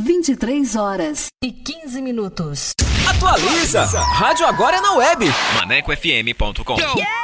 23 horas e 15 minutos. Atualiza! Rádio agora é na web. ManecoFM.com. Yeah!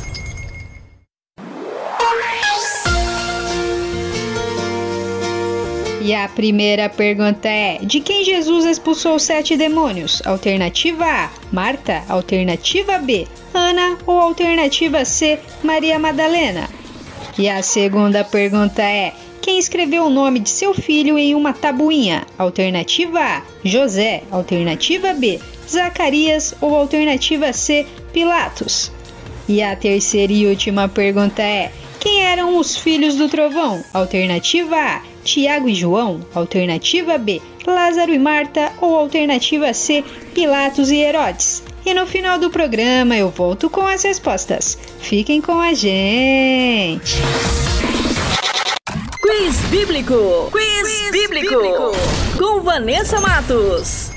E a primeira pergunta é: De quem Jesus expulsou sete demônios? Alternativa A: Marta. Alternativa B: Ana. Ou alternativa C: Maria Madalena? E a segunda pergunta é: Quem escreveu o nome de seu filho em uma tabuinha? Alternativa A: José. Alternativa B: Zacarias. Ou alternativa C: Pilatos. E a terceira e última pergunta é: quem eram os filhos do trovão? Alternativa A: Tiago e João. Alternativa B: Lázaro e Marta. Ou alternativa C: Pilatos e Herodes. E no final do programa eu volto com as respostas. Fiquem com a gente! Quiz Bíblico. Quiz, bíblico. Com Vanessa Matos.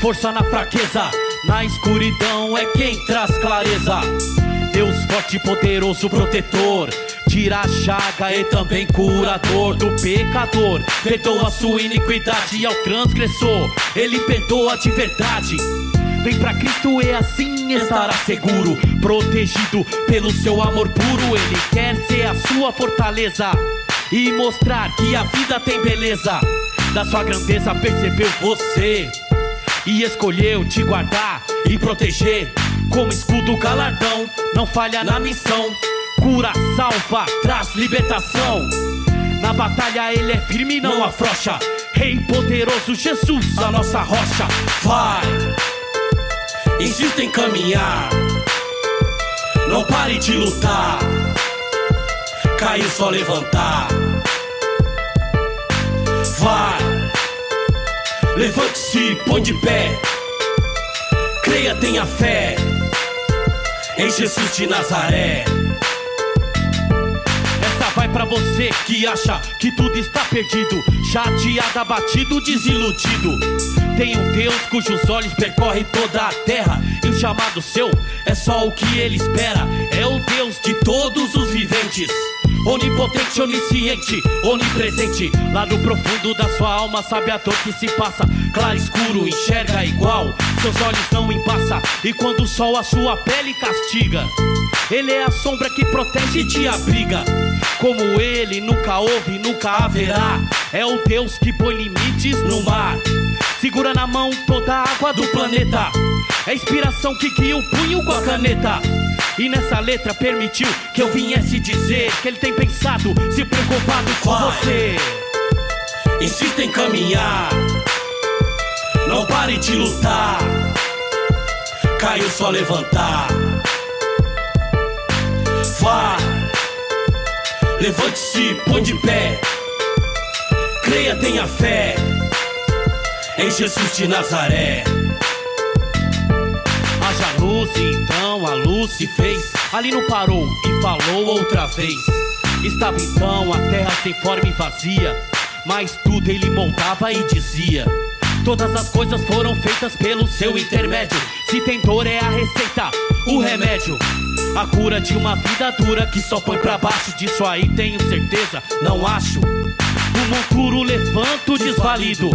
Força na fraqueza. Na escuridão é quem traz clareza. Deus forte, poderoso, protetor. Tira a chaga e também curador do pecador. Perdoa sua iniquidade ao transgressor. Ele perdoa de verdade. Vem pra Cristo e assim estará seguro, protegido pelo seu amor puro. Ele quer ser a sua fortaleza e mostrar que a vida tem beleza. Da sua grandeza percebeu você e escolheu te guardar e proteger. Como escudo galardão, não falha na missão. Cura, salva, traz libertação. Na batalha ele é firme não afrouxa. Rei poderoso, Jesus, a nossa rocha. Vai, insista em caminhar. Não pare de lutar. Caiu só levantar. Vai, levante-se, põe de pé. Creia, tenha fé em Jesus de Nazaré. Essa vai pra você que acha que tudo está perdido, chateado, abatido, desiludido. Tem um Deus cujos olhos percorrem toda a terra. E o chamado seu é só o que ele espera. É o Deus de todos os viventes. Onipotente, onisciente, onipresente. Lá no profundo da sua alma, sabe a dor que se passa. Claro, escuro, enxerga igual. Seus olhos não embaça. E quando o sol a sua pele castiga, ele é a sombra que protege e te abriga. Como ele nunca houve, nunca haverá. É o Deus que põe limites no mar. Segura na mão toda a água do planeta. É inspiração que guia o punho com a caneta. E nessa letra permitiu que eu viesse dizer que ele tem pensado, se preocupado com você. Insista em caminhar, não pare de lutar. Caiu só levantar. Vai, levante-se, põe de pé. Creia, tenha fé em Jesus de Nazaré. Haja luz, e então a luz se fez. Ali não parou e falou outra vez. Estava então a terra sem forma e vazia. Mas tudo ele moldava e dizia. Todas as coisas foram feitas pelo seu intermédio. Se tem dor é a receita, o remédio. A cura de uma vida dura que só põe pra baixo. Disso aí tenho certeza, não acho. O monturo levanta o desvalido.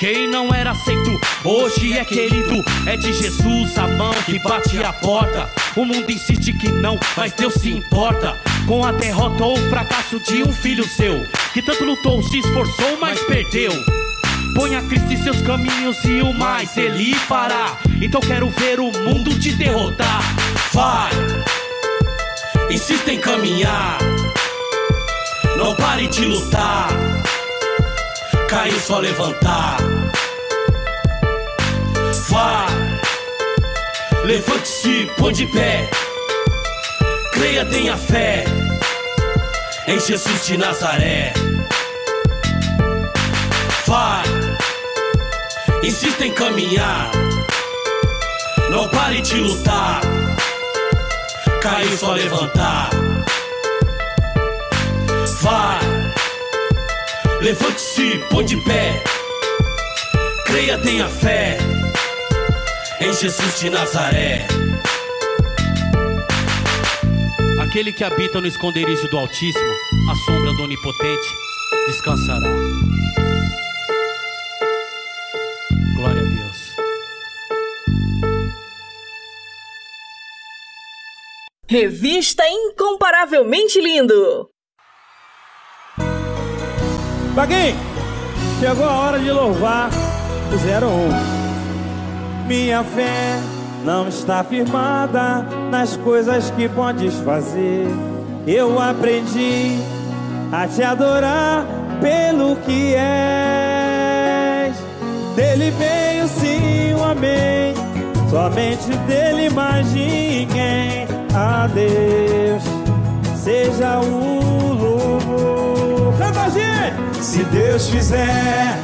Quem não era aceito, hoje é querido. É de Jesus a mão que bate a porta. O mundo insiste que não, mas Deus se importa. Com a derrota ou o fracasso de um filho seu, que tanto lutou, se esforçou, mas perdeu. Ponha Cristo em seus caminhos e o mais ele fará. Então quero ver o mundo te derrotar. Vai, insista em caminhar. Não pare de lutar. Caiu só levantar. Vai, levante-se, põe de pé. Creia, tenha fé em Jesus de Nazaré. Vai, insista em caminhar. Não pare de lutar. Caiu só levantar. Vai, Levante-se, põe de pé. Creia, tenha fé em Jesus de Nazaré. Aquele que habita no esconderijo do Altíssimo, a sombra do Onipotente, descansará. Glória a Deus. Revista Incomparavelmente Lindo. Paguinho, chegou a hora de louvar o 01. Minha fé não está firmada nas coisas que podes fazer. Eu aprendi a te adorar pelo que és. Dele veio sim o amém, somente dele mais ninguém. A Deus seja o louvor. Se Deus fizer,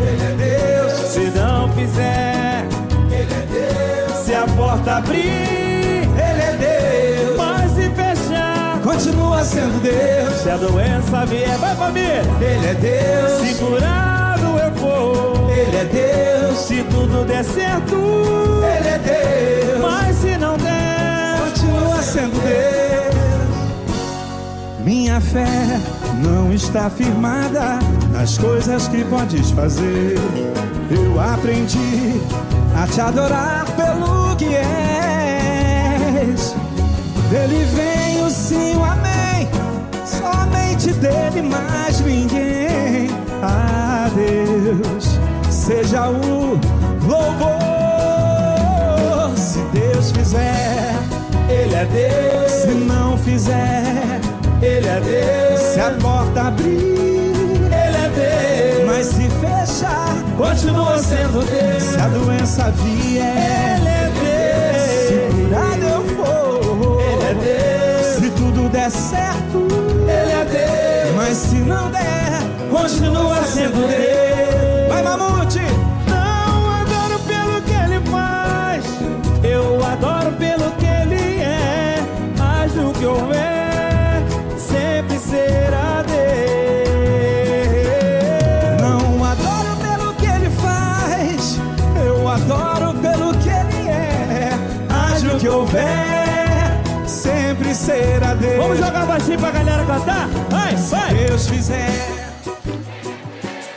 Ele é Deus. Se não fizer, Ele é Deus. Se a porta abrir, Ele é Deus. Mas se fechar, continua sendo Deus. Se a doença vier, vai família. Ele é Deus. Se curado eu for, Ele é Deus. Se tudo der certo, Ele é Deus. Mas se não der, continua sendo Deus. Minha fé não está firmada nas coisas que podes fazer. Eu aprendi a te adorar pelo que és. Dele vem o sim, o amém. Somente dele mais ninguém. A Deus seja o louvor. Se Deus fizer, Ele é Deus. Se não fizer, Ele é Deus. Se a porta abrir, Ele é Deus. Mas se fechar, continua sendo Deus. Se a doença vier, Ele é Deus. Se curado eu for, Ele é Deus. Se tudo der certo, Ele é Deus. Mas se não der, continua sendo Deus. Vai, Mamute! Vamos jogar baixinho pra galera cantar? Vai, vai! Se Deus fizer,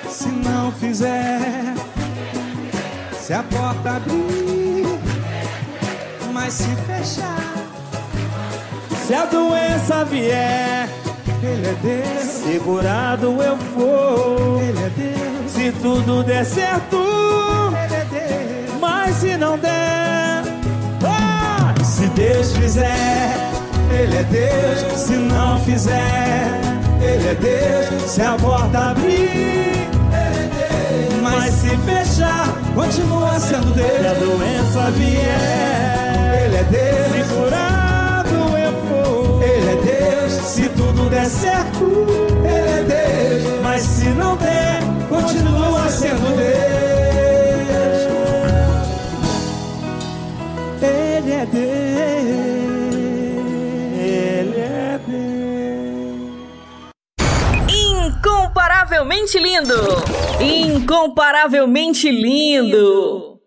se não fizer, se a porta abrir, mas se fechar, se a doença vier, Ele é Deus. Se curado eu for, Ele é Deus. Se tudo der certo, Ele é Deus. Mas se não der, ah! se Deus fizer, Ele é Deus. Se não fizer, Ele é Deus. Se a porta abrir, Ele é Deus. Mas se fechar, continua sendo Deus. Se a doença vier, Ele é Deus. Se curado eu for, Ele é Deus. Se tudo der certo, Ele é Deus. Mas se não der, continua sendo Deus. Ele é Deus. Incomparavelmente lindo! Incomparavelmente lindo!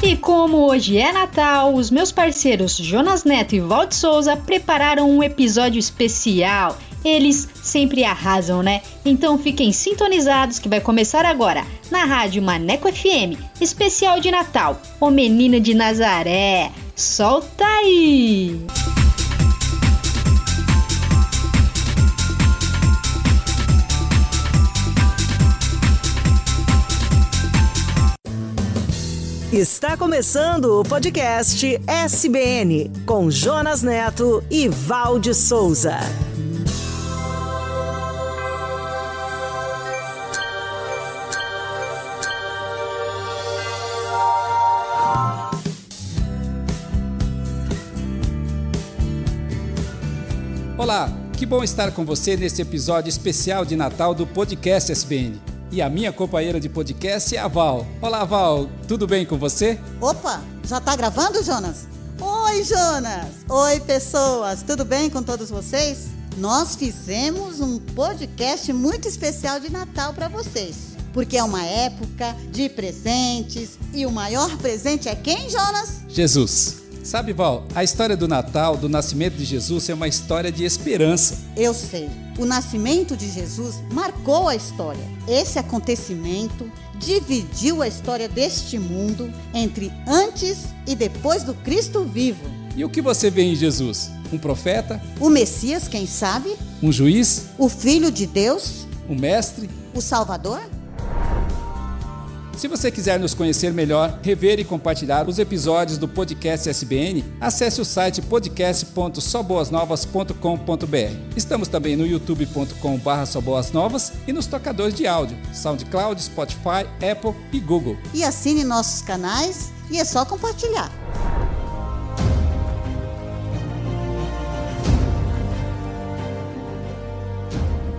E como hoje é Natal, os meus parceiros Jonas Neto e Vald Souza prepararam um episódio especial. Eles sempre arrasam, né? Então fiquem sintonizados que vai começar agora na Rádio Maneco FM, especial de Natal, O Menino de Nazaré. Solta aí! Está começando o podcast SBN com Jonas Neto e Valde Souza. Olá, que bom estar com você neste episódio especial de Natal do podcast SBN. E a minha companheira de podcast é a Val. Olá, Val, tudo bem com você? Opa, já tá gravando, Jonas? Oi, Jonas! Oi, pessoas! Tudo bem com todos vocês? Nós fizemos um podcast muito especial de Natal para vocês. Porque é uma época de presentes e o maior presente é quem, Jonas? Jesus. Sabe, Val, a história do Natal, do nascimento de Jesus, é uma história de esperança. Eu sei. O nascimento de Jesus marcou a história. Esse acontecimento dividiu a história deste mundo entre antes e depois do Cristo vivo. E o que você vê em Jesus? Um profeta? O Messias, quem sabe? Um juiz? O Filho de Deus? Um mestre? O Salvador? Se você quiser nos conhecer melhor, rever e compartilhar os episódios do podcast SBN, acesse o site podcast.soboasnovas.com.br. Estamos também no youtube.com/soboasnovas e nos tocadores de áudio, SoundCloud, Spotify, Apple e Google. E assine nossos canais e é só compartilhar.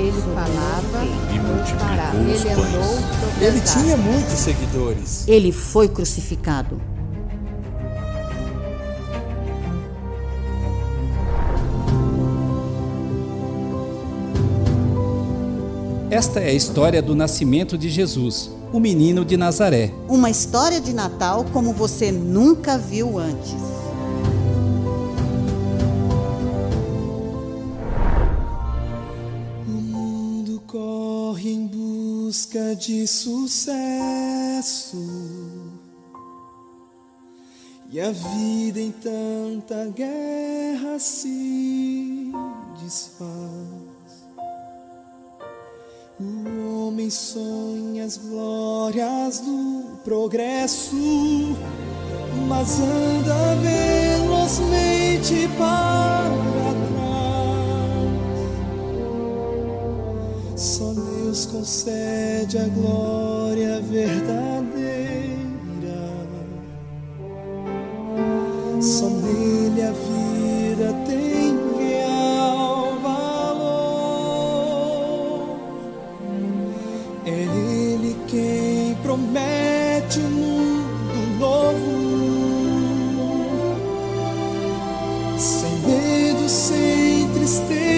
ele falava E multiplicou os Ele andou pães. Ele tinha muitos seguidores. Ele foi crucificado. Esta é a história do nascimento de Jesus, o menino de Nazaré. Uma história de Natal como você nunca viu antes. Busca de sucesso e a vida em tanta guerra se desfaz. O homem sonha as glórias do progresso, mas anda velozmente para trás. Só Deus concede a glória verdadeira. Só nele a vida tem real valor. É Ele quem promete um mundo novo. Sem medo, sem tristeza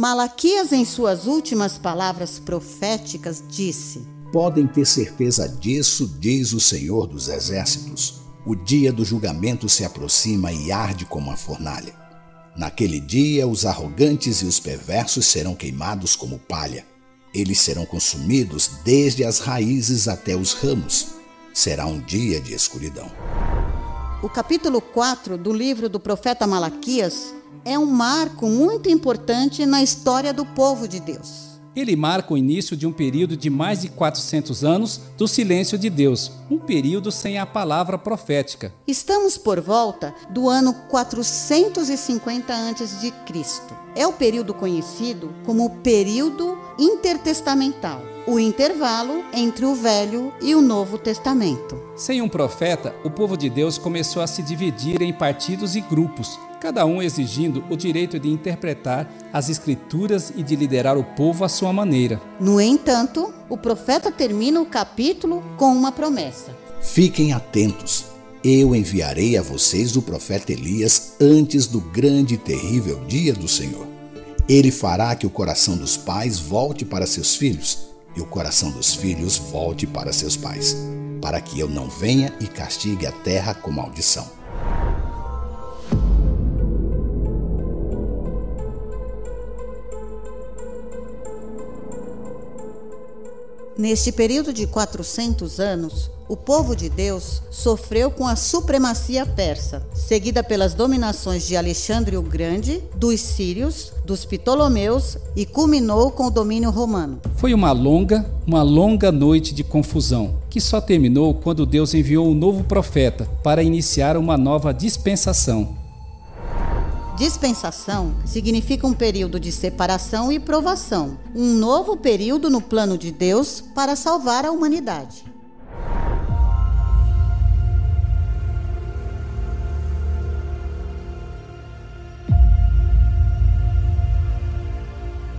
Malaquias, em suas últimas palavras proféticas, disse: Podem ter certeza disso, diz o Senhor dos Exércitos. O dia do julgamento se aproxima e arde como uma fornalha. Naquele dia, os arrogantes e os perversos serão queimados como palha. Eles serão consumidos desde as raízes até os ramos. Será um dia de escuridão. O capítulo 4 do livro do profeta Malaquias é um marco muito importante na história do povo de Deus. Ele marca o início de um período de mais de 400 anos do silêncio de Deus, um período sem a palavra profética. Estamos por volta do ano 450 a.C. É o período conhecido como o período intertestamental, o intervalo entre o Velho e o Novo Testamento. Sem um profeta, o povo de Deus começou a se dividir em partidos e grupos, cada um exigindo o direito de interpretar as escrituras e de liderar o povo à sua maneira. No entanto, o profeta termina o capítulo com uma promessa. Fiquem atentos. Eu enviarei a vocês o profeta Elias antes do grande e terrível dia do Senhor. Ele fará que o coração dos pais volte para seus filhos e o coração dos filhos volte para seus pais, para que eu não venha e castigue a terra com maldição. Neste período de 400 anos, o povo de Deus sofreu com a supremacia persa, seguida pelas dominações de Alexandre o Grande, dos sírios, dos Ptolomeus e culminou com o domínio romano. Foi uma longa, uma longa noite de confusão, que só terminou quando Deus enviou um novo profeta para iniciar uma nova dispensação. Dispensação significa um período de separação e provação, um novo período no plano de Deus para salvar a humanidade.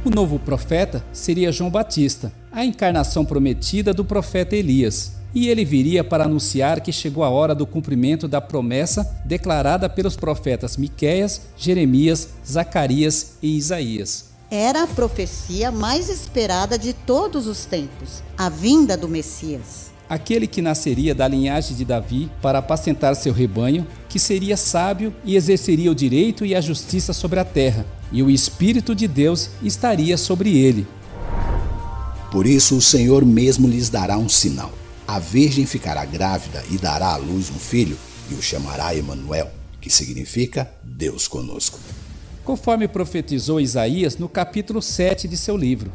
O novo profeta seria João Batista, a encarnação prometida do profeta Elias, e ele viria para anunciar que chegou a hora do cumprimento da promessa declarada pelos profetas Miqueias, Jeremias, Zacarias e Isaías. Era a profecia mais esperada de todos os tempos, a vinda do Messias. Aquele que nasceria da linhagem de Davi para apacentar seu rebanho, que seria sábio e exerceria o direito e a justiça sobre a terra, e o Espírito de Deus estaria sobre ele. Por isso o Senhor mesmo lhes dará um sinal. A virgem ficará grávida e dará à luz um filho, e o chamará Emanuel, que significa Deus conosco. Conforme profetizou Isaías no capítulo 7 de seu livro.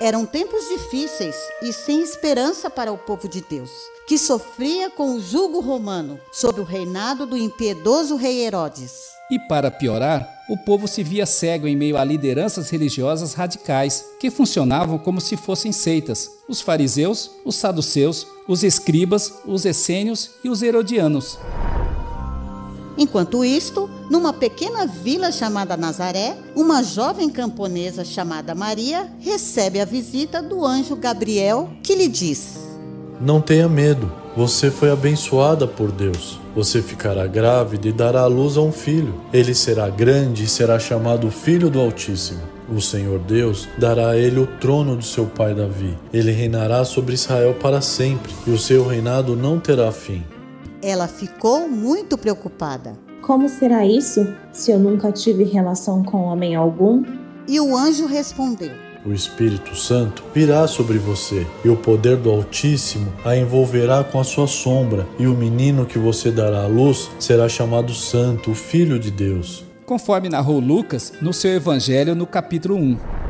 Eram tempos difíceis e sem esperança para o povo de Deus, que sofria com o jugo romano sob o reinado do impiedoso rei Herodes. E para piorar, o povo se via cego em meio a lideranças religiosas radicais que funcionavam como se fossem seitas: os fariseus, os saduceus, os escribas, os essênios e os herodianos. Enquanto isto, numa pequena vila chamada Nazaré, uma jovem camponesa chamada Maria recebe a visita do anjo Gabriel, que lhe diz: Não tenha medo, você foi abençoada por Deus. Você ficará grávida e dará à luz a um filho. Ele será grande e será chamado Filho do Altíssimo. O Senhor Deus dará a ele o trono do seu pai Davi. Ele reinará sobre Israel para sempre, e o seu reinado não terá fim. Ela ficou muito preocupada. Como será isso, se eu nunca tive relação com homem algum? E o anjo respondeu: O Espírito Santo virá sobre você, e o poder do Altíssimo a envolverá com a sua sombra, e o menino que você dará à luz será chamado Santo, o Filho de Deus. Conforme narrou Lucas no seu Evangelho no capítulo 1.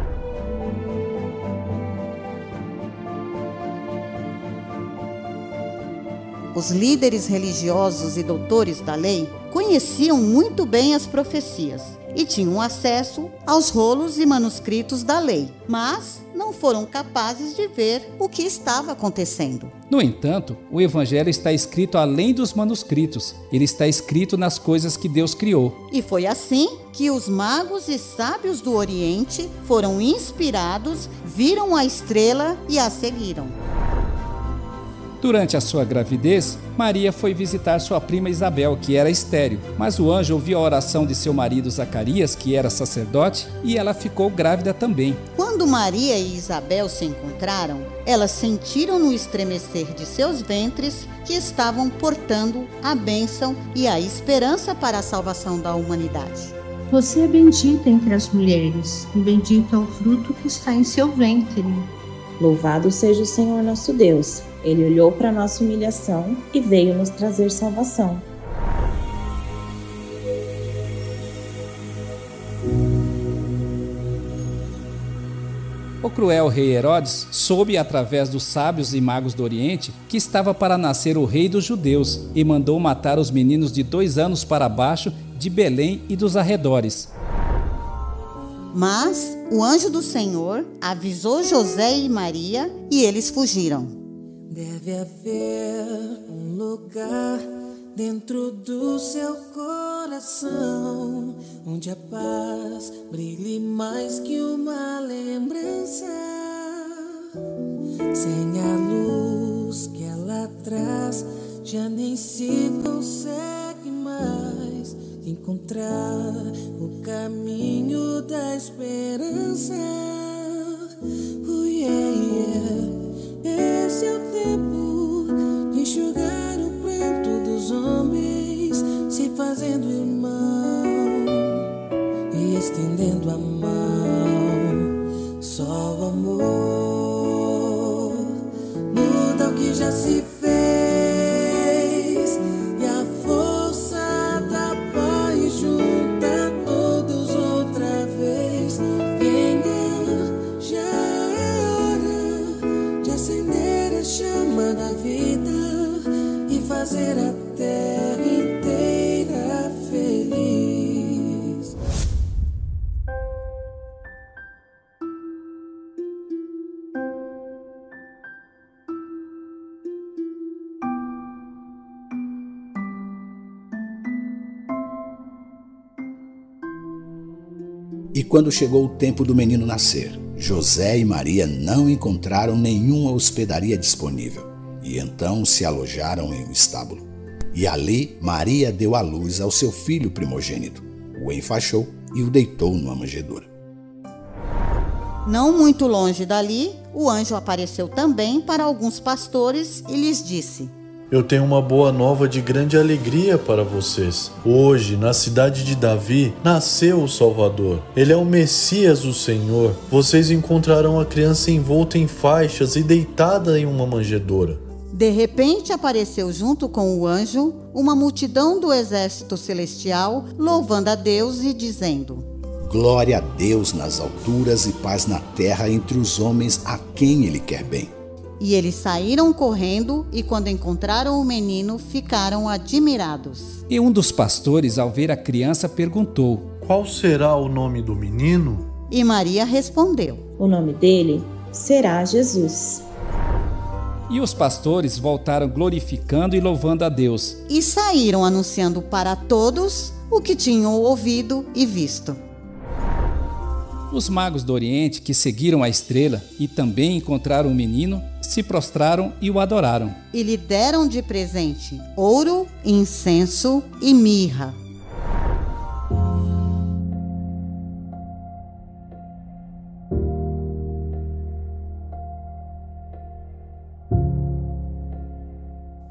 Os líderes religiosos e doutores da lei conheciam muito bem as profecias e tinham acesso aos rolos e manuscritos da lei, mas não foram capazes de ver o que estava acontecendo. No entanto, o Evangelho está escrito além dos manuscritos, ele está escrito nas coisas que Deus criou. E foi assim que os magos e sábios do Oriente foram inspirados, viram a estrela e a seguiram. Durante a sua gravidez, Maria foi visitar sua prima Isabel, que era estéril, mas o anjo ouviu a oração de seu marido Zacarias, que era sacerdote, e ela ficou grávida também. Quando Maria e Isabel se encontraram, elas sentiram no estremecer de seus ventres que estavam portando a bênção e a esperança para a salvação da humanidade. Você é bendita entre as mulheres, e bendito é o fruto que está em seu ventre. Louvado seja o Senhor nosso Deus. Ele olhou para nossa humilhação e veio nos trazer salvação. O cruel rei Herodes soube através dos sábios e magos do Oriente que estava para nascer o rei dos judeus e mandou matar os meninos de dois anos para baixo de Belém e dos arredores. Mas o anjo do Senhor avisou José e Maria e eles fugiram. Deve haver um lugar dentro do seu coração onde a paz brilhe mais que uma lembrança. Sem a luz que ela traz, já nem se consegue mais encontrar o caminho da esperança. Oh, yeah, yeah. Esse é o tempo de enxugar o pranto dos homens, se fazendo irmão e estendendo a mão. Só o amor muda o que já se fez. Quando chegou o tempo do menino nascer, José e Maria não encontraram nenhuma hospedaria disponível e então se alojaram em um estábulo. E ali Maria deu à luz ao seu filho primogênito, o enfaixou e o deitou numa manjedoura. Não muito longe dali, o anjo apareceu também para alguns pastores e lhes disse: Eu tenho uma boa nova de grande alegria para vocês. Hoje, na cidade de Davi, nasceu o Salvador. Ele é o Messias, o Senhor. Vocês encontrarão a criança envolta em faixas e deitada em uma manjedoura. De repente apareceu junto com o anjo uma multidão do exército celestial, louvando a Deus e dizendo: Glória a Deus nas alturas e paz na terra entre os homens a quem ele quer bem. E eles saíram correndo e, quando encontraram o menino, ficaram admirados. E um dos pastores, ao ver a criança, perguntou: Qual será o nome do menino? E Maria respondeu: O nome dele será Jesus. E os pastores voltaram glorificando e louvando a Deus. E saíram anunciando para todos o que tinham ouvido e visto. Os magos do Oriente, que seguiram a estrela e também encontraram o menino, se prostraram e o adoraram. E lhe deram de presente ouro, incenso e mirra.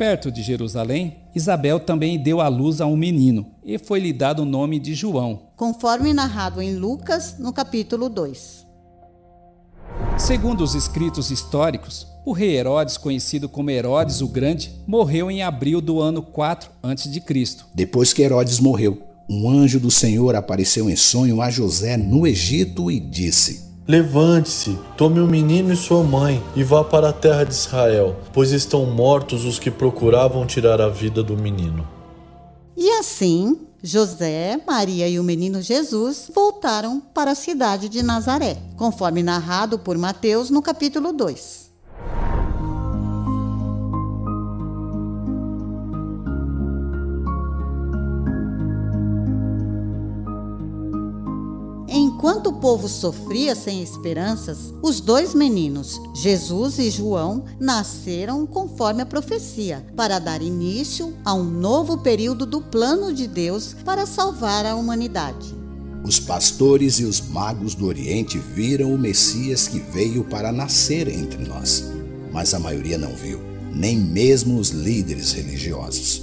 Perto de Jerusalém, Isabel também deu à luz a um menino, e foi-lhe dado o nome de João. Conforme narrado em Lucas, no capítulo 2. Segundo os escritos históricos, o rei Herodes, conhecido como Herodes o Grande, morreu em abril do ano 4 a.C. Depois que Herodes morreu, um anjo do Senhor apareceu em sonho a José no Egito e disse: Levante-se, tome o menino e sua mãe e vá para a terra de Israel, pois estão mortos os que procuravam tirar a vida do menino. E assim, José, Maria e o menino Jesus voltaram para a cidade de Nazaré, conforme narrado por Mateus no capítulo 2. Enquanto o povo sofria sem esperanças, os dois meninos, Jesus e João, nasceram conforme a profecia, para dar início a um novo período do plano de Deus para salvar a humanidade. Os pastores e os magos do Oriente viram o Messias que veio para nascer entre nós, mas a maioria não viu, nem mesmo os líderes religiosos.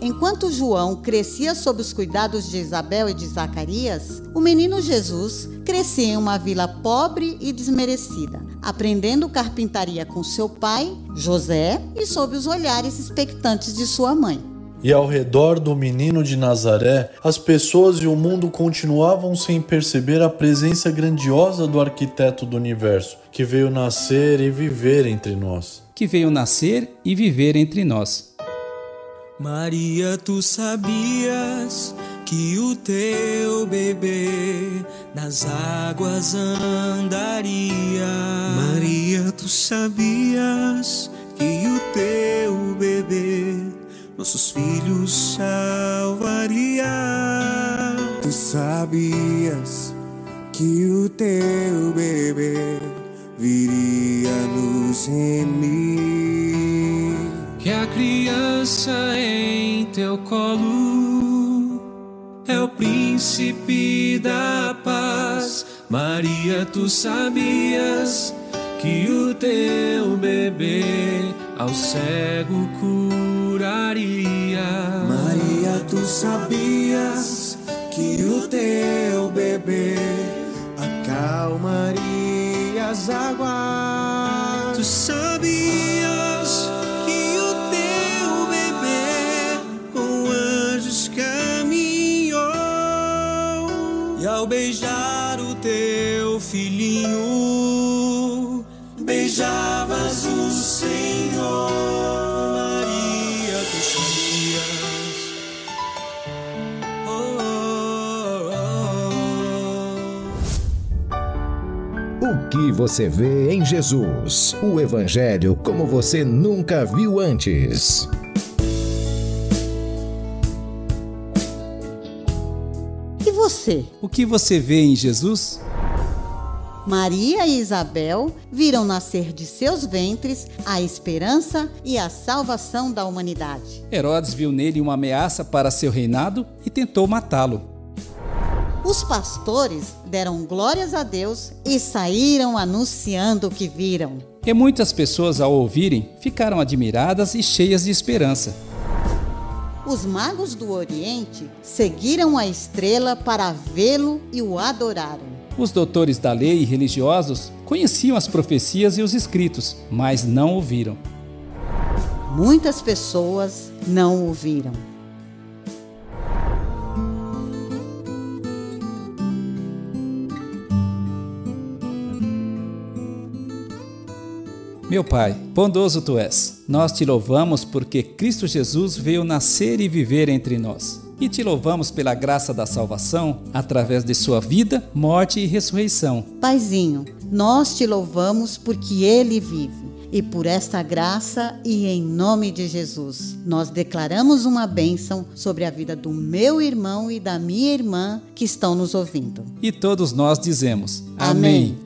Enquanto João crescia sob os cuidados de Isabel e de Zacarias, o menino Jesus crescia em uma vila pobre e desmerecida, aprendendo carpintaria com seu pai, José, e sob os olhares expectantes de sua mãe. E ao redor do menino de Nazaré, as pessoas e o mundo continuavam sem perceber a presença grandiosa do arquiteto do universo, que veio nascer e viver entre nós. Que veio nascer e viver entre nós. Maria, tu sabias que o teu bebê nas águas andaria? Maria, tu sabias que o teu bebê nossos filhos salvaria? Tu sabias que o teu bebê viria nos remir? Criança em teu colo é o príncipe da paz. Maria, tu sabias que o teu bebê ao cego curaria? Maria, tu sabias que o teu bebê acalmaria as águas? Que você vê em Jesus? O Evangelho como você nunca viu antes. E você? O que você vê em Jesus? Maria e Isabel viram nascer de seus ventres a esperança e a salvação da humanidade. Herodes viu nele uma ameaça para seu reinado e tentou matá-lo. Os pastores deram glórias a Deus e saíram anunciando o que viram. E muitas pessoas, ao ouvirem, ficaram admiradas e cheias de esperança. Os magos do Oriente seguiram a estrela para vê-lo e o adoraram. Os doutores da lei e religiosos conheciam as profecias e os escritos, mas não ouviram. Muitas pessoas não ouviram. Meu Pai, bondoso tu és. Nós te louvamos porque Cristo Jesus veio nascer e viver entre nós. E te louvamos pela graça da salvação através de sua vida, morte e ressurreição. Paizinho, nós te louvamos porque ele vive. E por esta graça e em nome de Jesus, nós declaramos uma bênção sobre a vida do meu irmão e da minha irmã que estão nos ouvindo. E todos nós dizemos: Amém.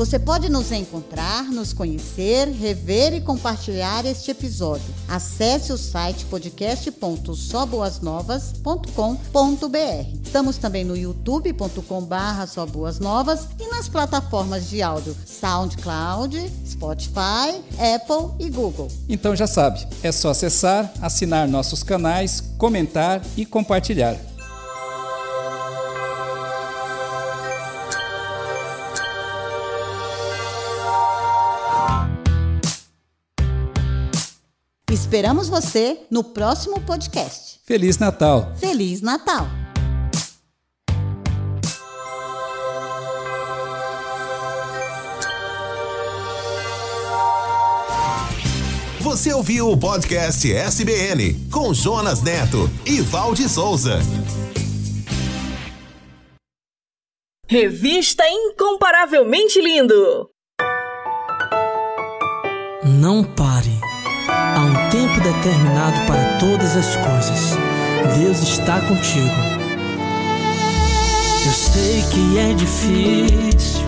Você pode nos encontrar, nos conhecer, rever e compartilhar este episódio. Acesse o site podcast.soboasnovas.com.br. Estamos também no youtube.com/barra e nas plataformas de áudio SoundCloud, Spotify, Apple e Google. Então já sabe, é só acessar, assinar nossos canais, comentar e compartilhar. Esperamos você no próximo podcast. Feliz Natal! Feliz Natal! Você ouviu o podcast SBN com Jonas Neto e Valde Souza. Revista Incomparavelmente Lindo. Não pare. Há um tempo determinado para todas as coisas. Deus está contigo. Eu sei que é difícil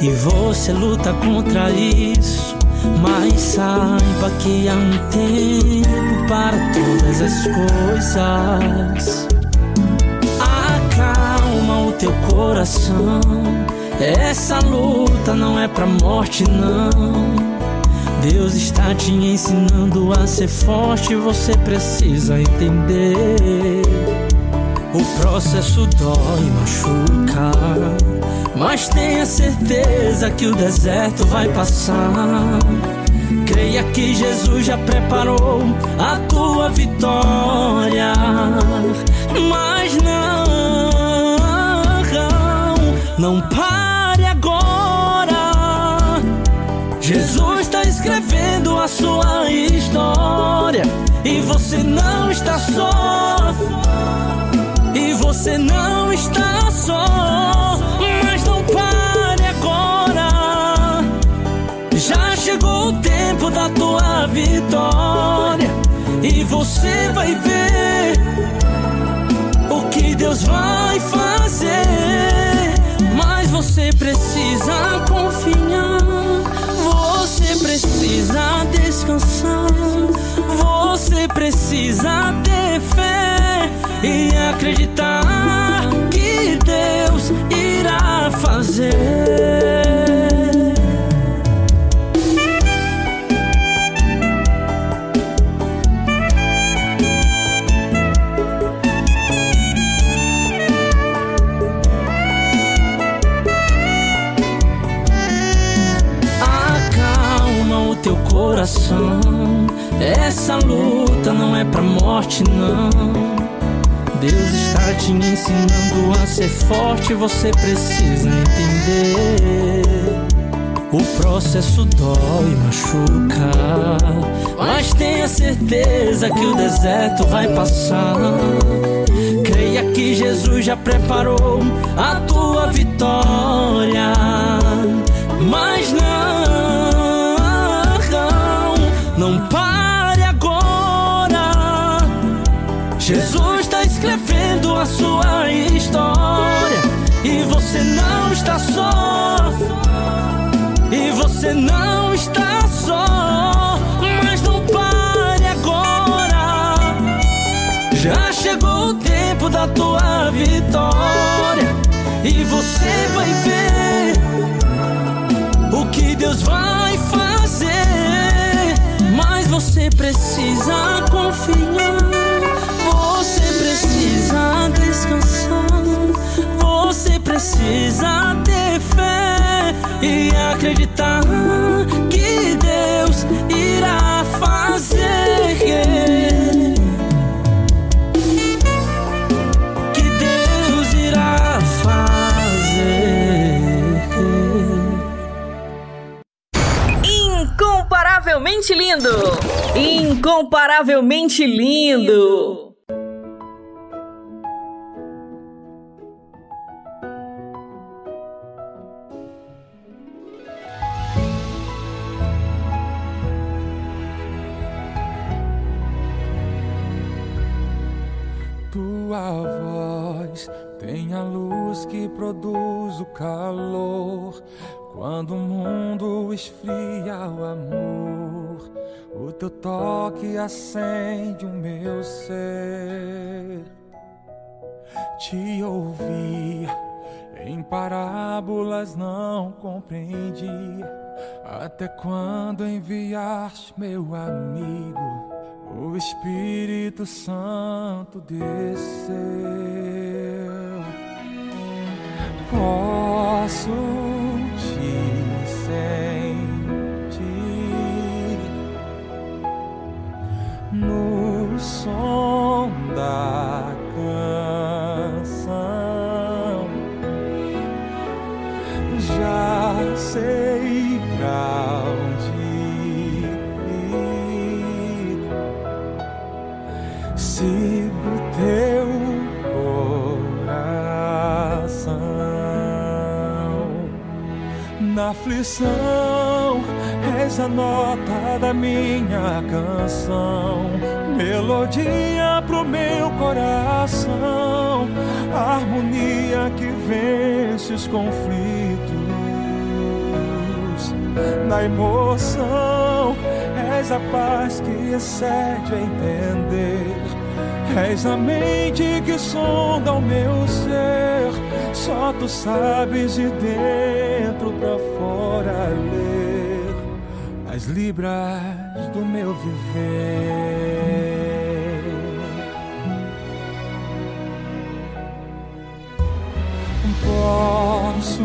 e você luta contra isso. Mas saiba que há um tempo para todas as coisas. Acalma o teu coração. Essa luta não é pra morte, não. Deus está te ensinando a ser forte, você precisa entender. O processo dói, machuca, mas tenha certeza que o deserto vai passar. Creia que Jesus já preparou a tua vitória, mas não, não pare agora. Jesus sua história e você não está só. E você não está só, mas não pare agora. Já chegou o tempo da tua vitória e você vai ver o que Deus vai fazer. Mas você precisa confiar, precisa descansar, você precisa ter fé e acreditar que Deus irá fazer. Coração. Essa luta não é pra morte, não. Deus está te ensinando a ser forte, você precisa entender. O processo dói, machuca, mas tenha certeza que o deserto vai passar. Creia que Jesus já preparou a tua vitória, você não está só, mas não pare agora. Já chegou o tempo da tua vitória e você vai ver o que Deus vai fazer. Mas você precisa confiar, você precisa descansar, você precisa e acreditar que Deus irá fazer. Que Deus irá fazer. Incomparavelmente lindo! Incomparavelmente lindo! Toque acende o meu ser. Te ouvi em parábolas, não compreendi. Até quando enviaste meu amigo, o Espírito Santo desceu. Posso som da canção. Já sei pra onde ir. Sigo teu coração na aflição. És a nota da minha canção, melodia pro meu coração, harmonia que vence os conflitos. Na emoção, és a paz que excede a entender. És a mente que sonda o meu ser. Só tu sabes de dentro pra fora ler as libras do meu viver. Posso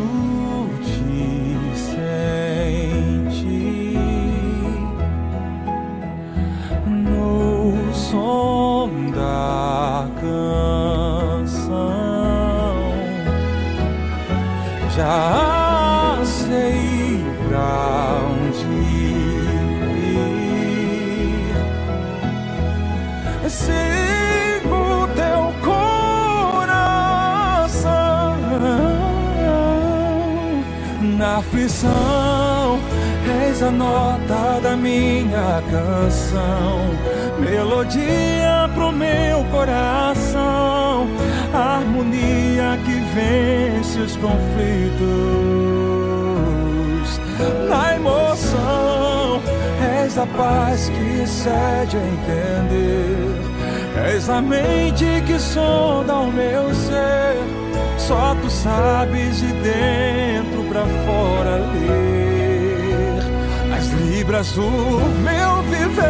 te sentir no som da canção. Já aflição. És a nota da minha canção, melodia pro meu coração, harmonia que vence os conflitos. Na emoção, és a paz que excede a entender, és a mente que sonda o meu ser. Só tu sabes de dentro pra fora ler as libras do meu viver.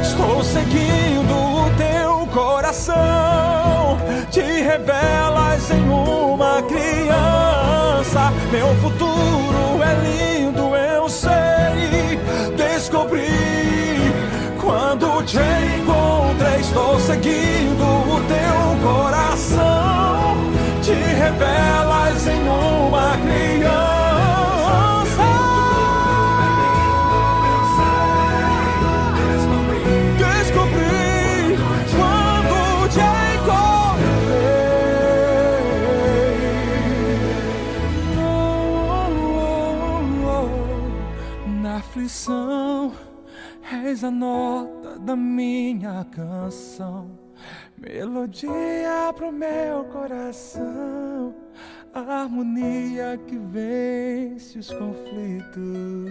Estou seguindo o teu coração, te revelas em uma criança. Meu futuro é lindo, eu sei. Descobri quando te encontrei, estou seguindo o teu coração revelas em uma criança. Descobri quando te encontrei. Na aflição, és a nota da minha canção, melodia pro meu coração, a harmonia que vence os conflitos.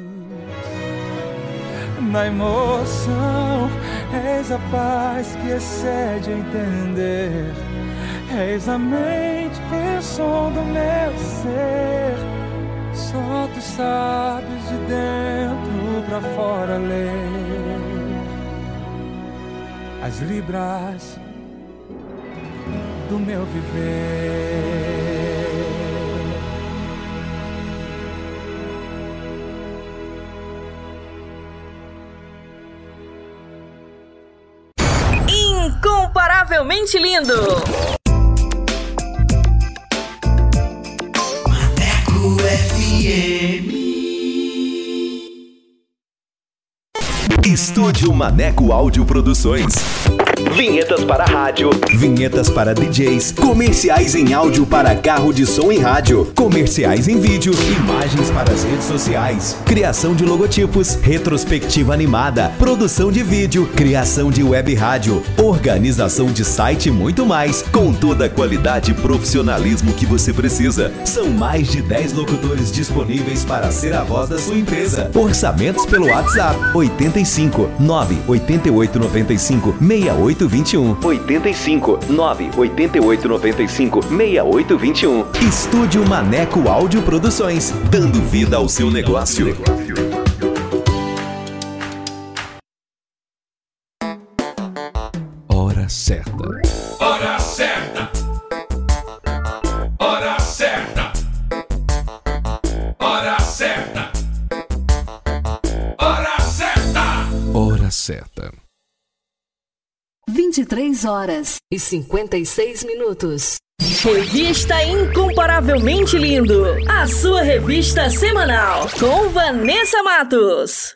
Na emoção, és a paz que excede entender, és a mente que sonda meu ser. Só tu sabes de dentro pra fora ler as libras do meu viver. Incomparavelmente lindo. Maneco FM. Estúdio Maneco Áudio Produções. Vinhetas para rádio, vinhetas para DJs, comerciais em áudio para carro de som e rádio, comerciais em vídeo, imagens para as redes sociais, criação de logotipos, retrospectiva animada, produção de vídeo, criação de web rádio, organização de site e muito mais, com toda a qualidade e profissionalismo que você precisa. São mais de 10 locutores disponíveis para ser a voz da sua empresa. Orçamentos pelo WhatsApp. 85 988 95 6821 85 988 95 6821 Estúdio Maneco Áudio Produções, dando vida ao seu negócio. Hora certa. Hora certa. Hora certa. Hora certa. Hora certa. Hora certa. 23 horas e 56 minutos. Revista Incomparavelmente Lindo. A sua revista semanal. Com Vanessa Matos.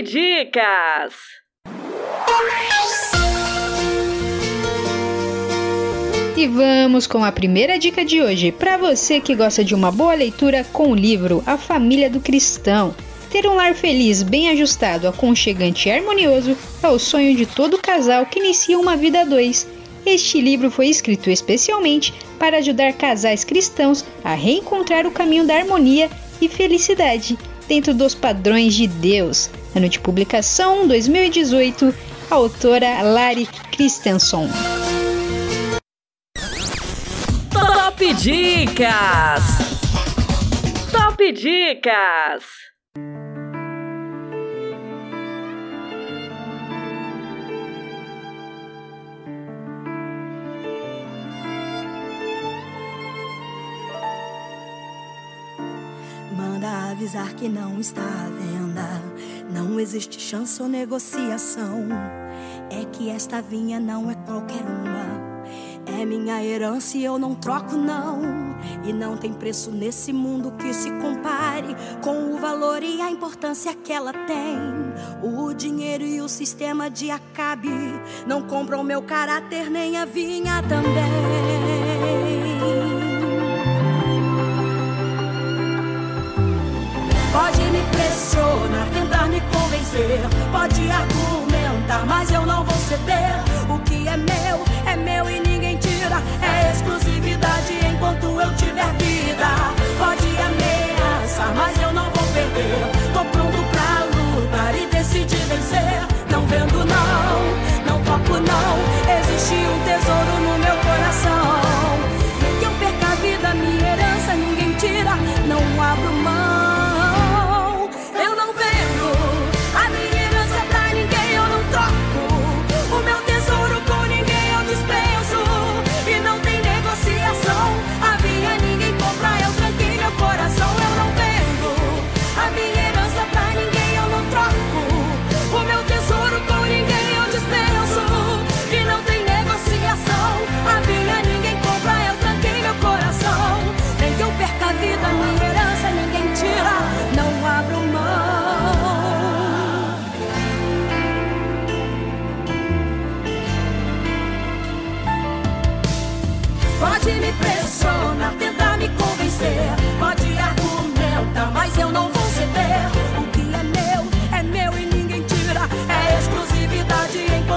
Top Dicas! E vamos com a primeira dica de hoje. Para você que gosta de uma boa leitura com o livro A Família do Cristão. Ter um lar feliz, bem ajustado, aconchegante e harmonioso é o sonho de todo casal que inicia uma vida a dois. Este livro foi escrito especialmente para ajudar casais cristãos a reencontrar o caminho da harmonia e felicidade dentro dos padrões de Deus. Ano de publicação 2018, a autora Lari Christensen. Top Dicas! Top Dicas! Manda avisar que não está à venda não existe chance ou negociação. É que esta vinha não é qualquer uma. É minha herança e eu não troco, não. E não tem preço nesse mundo que se compare com o valor e a importância que ela tem. O dinheiro e o sistema de acabe não compram meu caráter, nem a vinha também. Pode me pressionar, tentar me convencer. Pode argumentar, mas eu não vou ceder. O que é meu, é meu e ninguém tira. É exclusividade enquanto eu tiver vida. Pode ameaçar, mas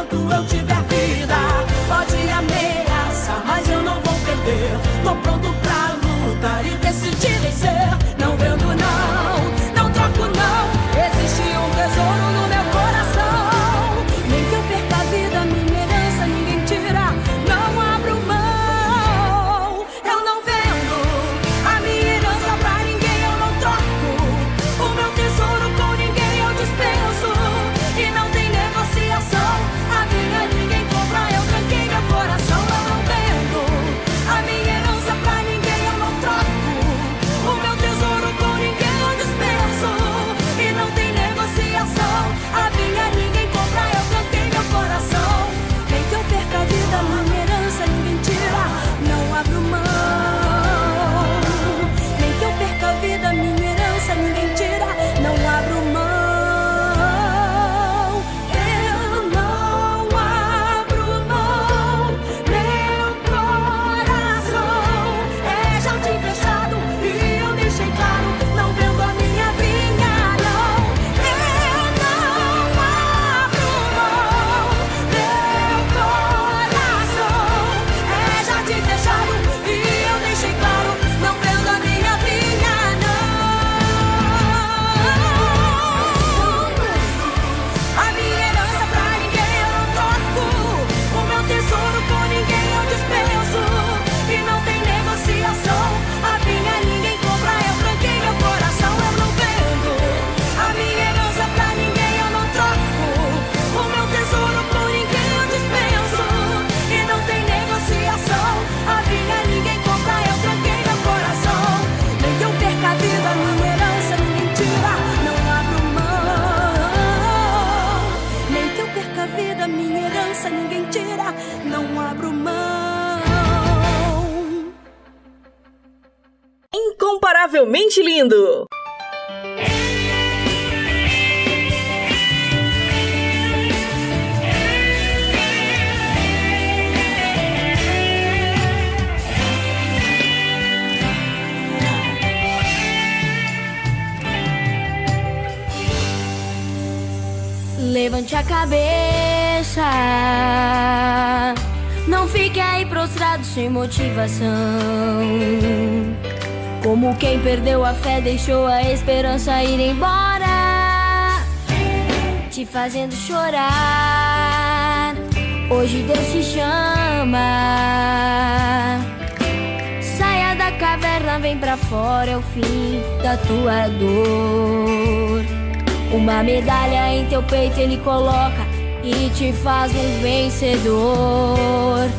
enquanto eu tiver vida. Pode ameaçar, mas eu não vou perder. Tô pronto pra incrivelmente lindo! Levante a cabeça. Não fique aí prostrado sem motivação. Como quem perdeu a fé, deixou a esperança ir embora, te fazendo chorar. Hoje Deus te chama. Saia da caverna, vem pra fora, é o fim da tua dor. Uma medalha em teu peito ele coloca e te faz um vencedor.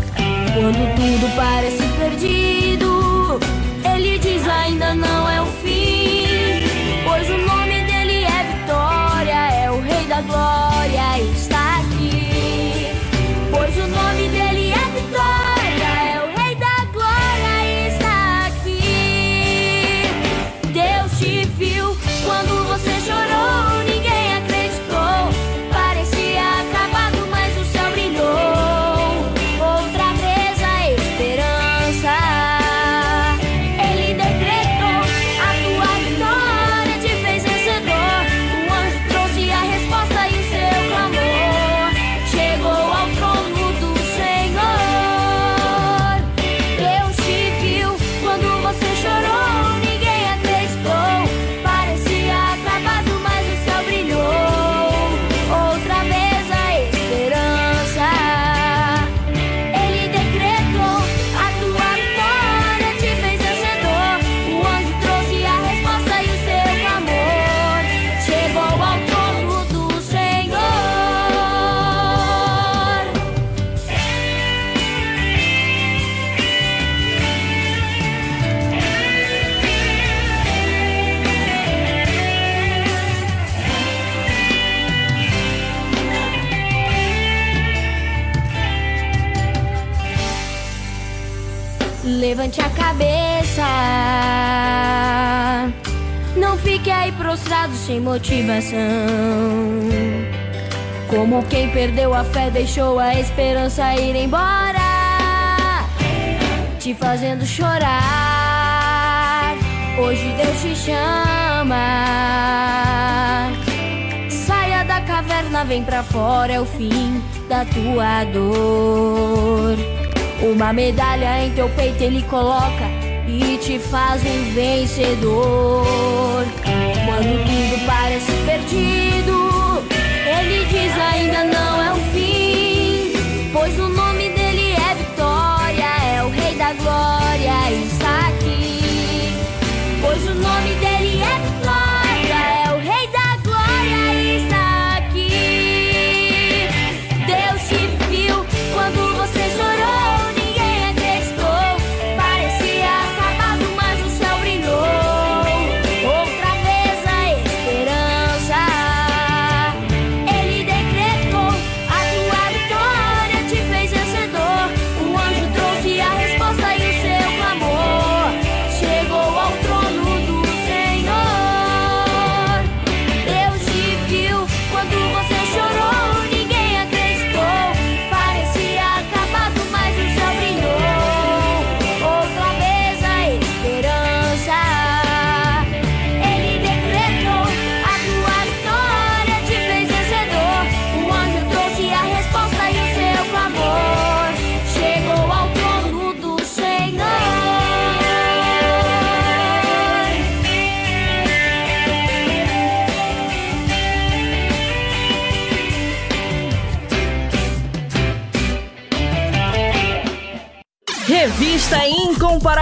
Quando tudo parece perdido ainda não é o fim, pois o nome dele é Vitória, é o Rei da Glória. Levante a cabeça. Não fique aí prostrado sem motivação. Como quem perdeu a fé, deixou a esperança ir embora, te fazendo chorar. Hoje Deus te chama. Saia da caverna, vem pra fora, é o fim da tua dor. Uma medalha em teu peito ele coloca e te faz um vencedor. Quando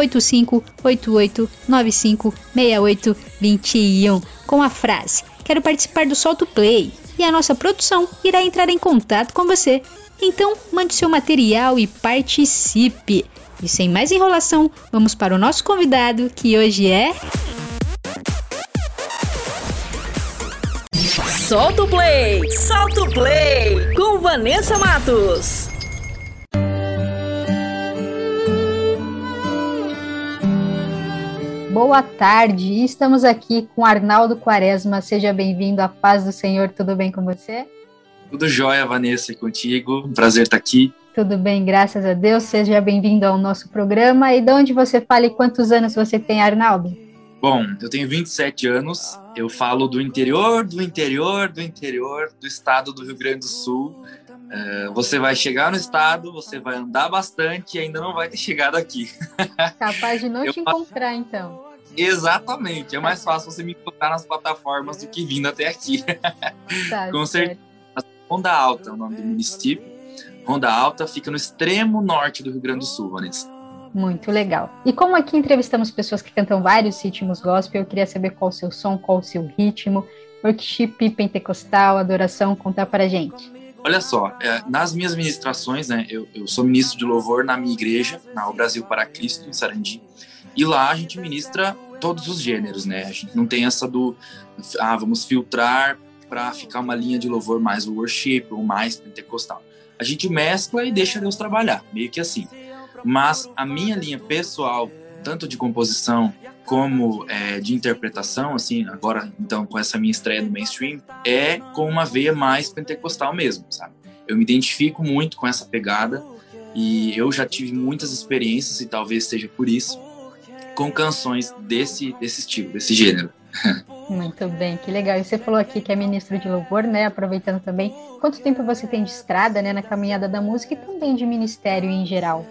8588956821 com a frase Quero participar do Solto Play e a nossa produção irá entrar em contato com você. Então, mande seu material e participe. E sem mais enrolação, vamos para o nosso convidado, que hoje é. Solta o play! Solta o play! Com Vanessa Matos. Boa tarde, estamos aqui com Arnaldo Quaresma. Seja bem-vindo à paz do Senhor, tudo bem com você? Tudo jóia, Vanessa, e contigo. Um prazer estar aqui. Tudo bem, graças a Deus. Seja bem-vindo ao nosso programa. E de onde você fala e quantos anos você tem, Arnaldo? Bom, eu tenho 27 anos, eu falo do interior, do interior, do interior do estado do Rio Grande do Sul. É, você vai chegar no estado, você vai andar bastante e ainda não vai ter chegado aqui. Capaz de não Eu te faço- encontrar, então. Exatamente, é mais fácil você me encontrar nas plataformas do que vindo até aqui. Tá, Com certeza. Onda Alta é o nome do município. Ronda Alta fica no extremo norte do Rio Grande do Sul, Vanessa. Muito legal. E como aqui entrevistamos pessoas que cantam vários ritmos gospel, eu queria saber qual o seu som, qual o seu ritmo, workshop pentecostal, adoração, contar pra gente. Olha só, é, nas minhas ministrações, né, eu, eu, sou ministro de louvor na minha igreja, na O Brasil para Cristo, em Sarandi, e lá a gente ministra todos os gêneros, né? A gente não tem essa do, ah, vamos filtrar para ficar uma linha de louvor mais worship ou mais pentecostal. A gente mescla e deixa Deus trabalhar, meio que assim. Mas a minha linha pessoal, tanto de composição como é, de interpretação, assim, agora então com essa minha estreia no mainstream, é com uma veia mais pentecostal mesmo, sabe? Eu me identifico muito com essa pegada e eu já tive muitas experiências e talvez seja por isso com canções desse desse estilo, desse gênero. Muito bem, que legal. E você falou aqui que é ministro de louvor, né? Aproveitando também, quanto tempo você tem de estrada, né, na caminhada da música e também de ministério em geral?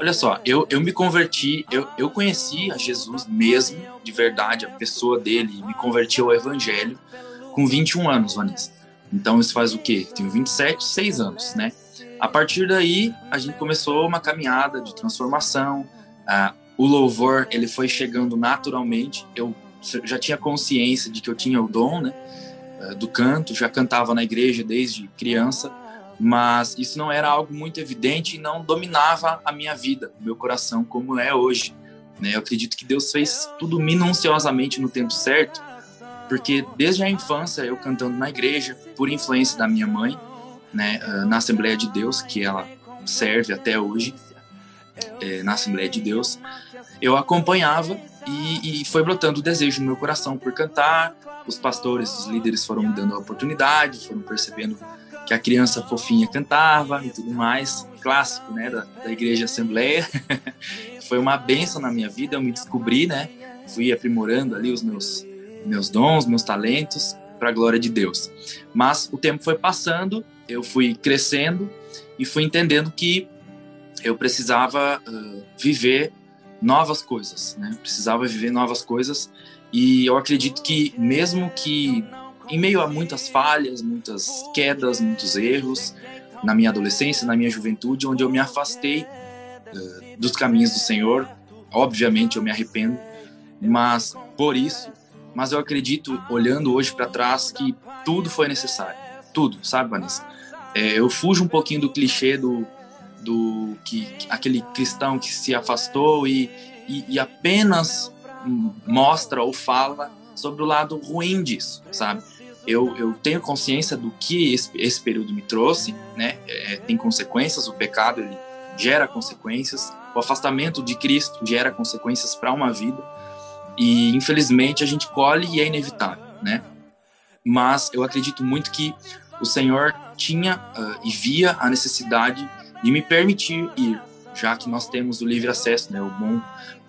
Olha só, eu, eu me converti, eu, eu conheci a Jesus mesmo, de verdade, a pessoa dele, me converti ao evangelho com 21 anos, Vanessa. Então isso faz o quê? Tenho 27, 6 anos, né? A partir daí, a gente começou uma caminhada de transformação. Ah, o louvor, ele foi chegando naturalmente. Eu já tinha consciência de que eu tinha o dom, né? Ah, do canto, já cantava na igreja desde criança mas isso não era algo muito evidente e não dominava a minha vida, o meu coração, como é hoje. Né? Eu acredito que Deus fez tudo minuciosamente no tempo certo, porque desde a infância eu cantando na igreja, por influência da minha mãe, né, ah, na Assembleia de Deus, que ela serve até hoje, é, na Assembleia de Deus, eu acompanhava e, e, foi brotando o desejo no meu coração por cantar. Os pastores, os líderes foram me dando a oportunidade, foram percebendo que a criança fofinha cantava e tudo mais, clássico, né, da, da igreja Assembleia. Foi uma benção na minha vida, eu me descobri, né, fui aprimorando ali os meus, meus dons, meus talentos, para a glória de Deus. Mas o tempo foi passando, eu fui crescendo e fui entendendo que eu precisava uh, viver novas coisas, né? Precisava viver novas coisas e eu acredito que mesmo que em meio a muitas falhas, muitas quedas, muitos erros na minha adolescência, na minha juventude, onde eu me afastei uh, dos caminhos do Senhor. Obviamente eu me arrependo, mas por isso, mas eu acredito, olhando hoje para trás, que tudo foi necessário. Tudo, sabe, Vanessa? É, eu fujo um pouquinho do clichê do, do que aquele cristão que se afastou e, e, e apenas mostra ou fala sobre o lado ruim disso, sabe? Eu, eu tenho consciência do que esse, esse período me trouxe, né? É, tem consequências, o pecado ele gera consequências, o afastamento de Cristo gera consequências para uma vida e infelizmente a gente colhe e é inevitável, né? Mas eu acredito muito que o Senhor tinha uh, e via a necessidade de me permitir ir, já que nós temos o livre acesso, né? O bom,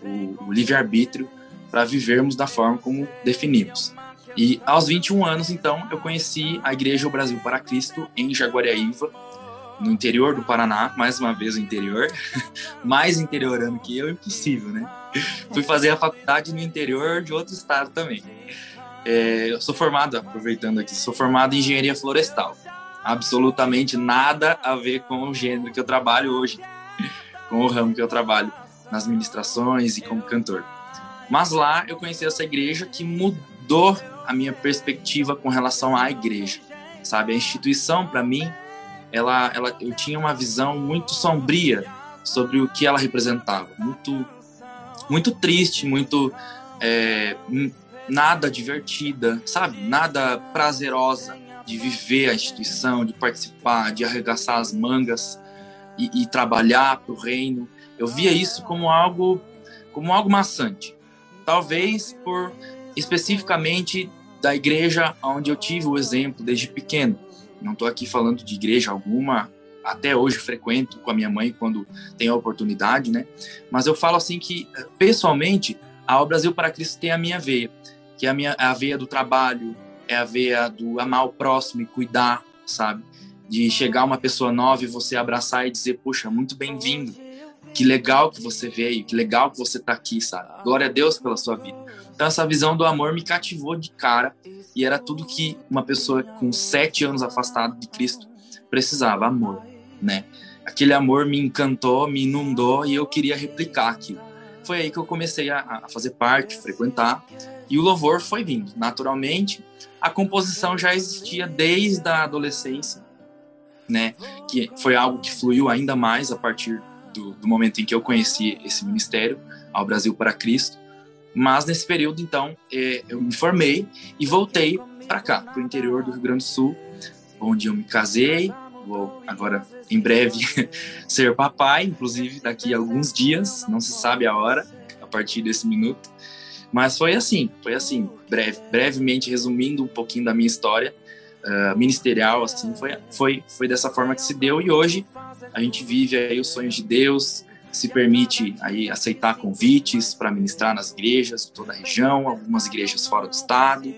o, o livre arbítrio para vivermos da forma como definimos. E aos 21 anos, então, eu conheci a Igreja O Brasil para Cristo em Jaguariaíva, no interior do Paraná, mais uma vez o interior, mais interiorano que eu, impossível, né? Fui fazer a faculdade no interior de outro estado também. É, eu sou formado, aproveitando aqui, sou formado em engenharia florestal. Absolutamente nada a ver com o gênero que eu trabalho hoje, com o ramo que eu trabalho nas ministrações e como cantor. Mas lá eu conheci essa igreja que mudou a minha perspectiva com relação à igreja, sabe? A instituição, para mim, ela, ela, eu tinha uma visão muito sombria sobre o que ela representava, muito, muito triste, muito é, nada divertida, sabe? Nada prazerosa de viver a instituição, de participar, de arregaçar as mangas e, e trabalhar para o reino. Eu via isso como algo, como algo maçante. Talvez por especificamente da igreja onde eu tive o exemplo desde pequeno. Não estou aqui falando de igreja alguma, até hoje frequento com a minha mãe quando tenho a oportunidade, né? Mas eu falo assim que, pessoalmente, a Brasil para Cristo tem a minha veia, que é a, minha, a veia do trabalho, é a veia do amar o próximo e cuidar, sabe? De chegar uma pessoa nova e você abraçar e dizer, puxa, muito bem-vindo, que legal que você veio, que legal que você está aqui, sabe? Glória a Deus pela sua vida. Então essa visão do amor me cativou de cara e era tudo que uma pessoa com sete anos afastada de Cristo precisava, amor, né? Aquele amor me encantou, me inundou e eu queria replicar aquilo. Foi aí que eu comecei a, a fazer parte, frequentar, e o louvor foi vindo naturalmente. A composição já existia desde a adolescência, né? Que foi algo que fluiu ainda mais a partir do, do momento em que eu conheci esse ministério, ao Brasil para Cristo. Mas nesse período, então, é, eu me formei e voltei para cá, para o interior do Rio Grande do Sul, onde eu me casei. Vou agora, em breve, ser papai, inclusive daqui a alguns dias, não se sabe a hora, a partir desse minuto. Mas foi assim, foi assim, breve, brevemente resumindo um pouquinho da minha história uh, ministerial, assim, foi, foi, foi dessa forma que se deu. E hoje a gente vive aí os sonhos de Deus, se permite aí aceitar convites para ministrar nas igrejas de toda a região, algumas igrejas fora do estado,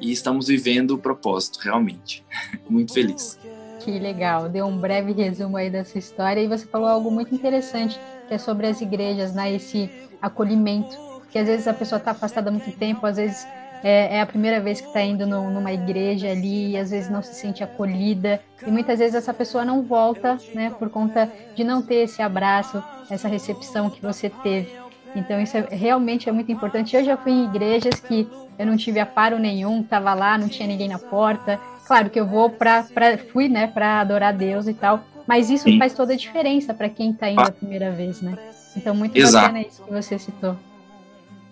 e estamos vivendo o propósito, realmente. muito feliz. Que legal, deu um breve resumo aí dessa história e você falou algo muito interessante, que é sobre as igrejas, né, esse acolhimento, porque às vezes a pessoa está afastada há muito tempo, às vezes é, é a primeira vez que está indo no, numa igreja ali e às vezes não se sente acolhida e muitas vezes essa pessoa não volta, né, por conta de não ter esse abraço, essa recepção que você teve. Então isso é, realmente é muito importante. Eu já fui em igrejas que eu não tive aparo nenhum, estava lá, não tinha ninguém na porta. Claro que eu vou para fui, né, para adorar Deus e tal, mas isso Sim. faz toda a diferença para quem está indo a primeira vez, né? Então muito Exato. bacana isso que você citou.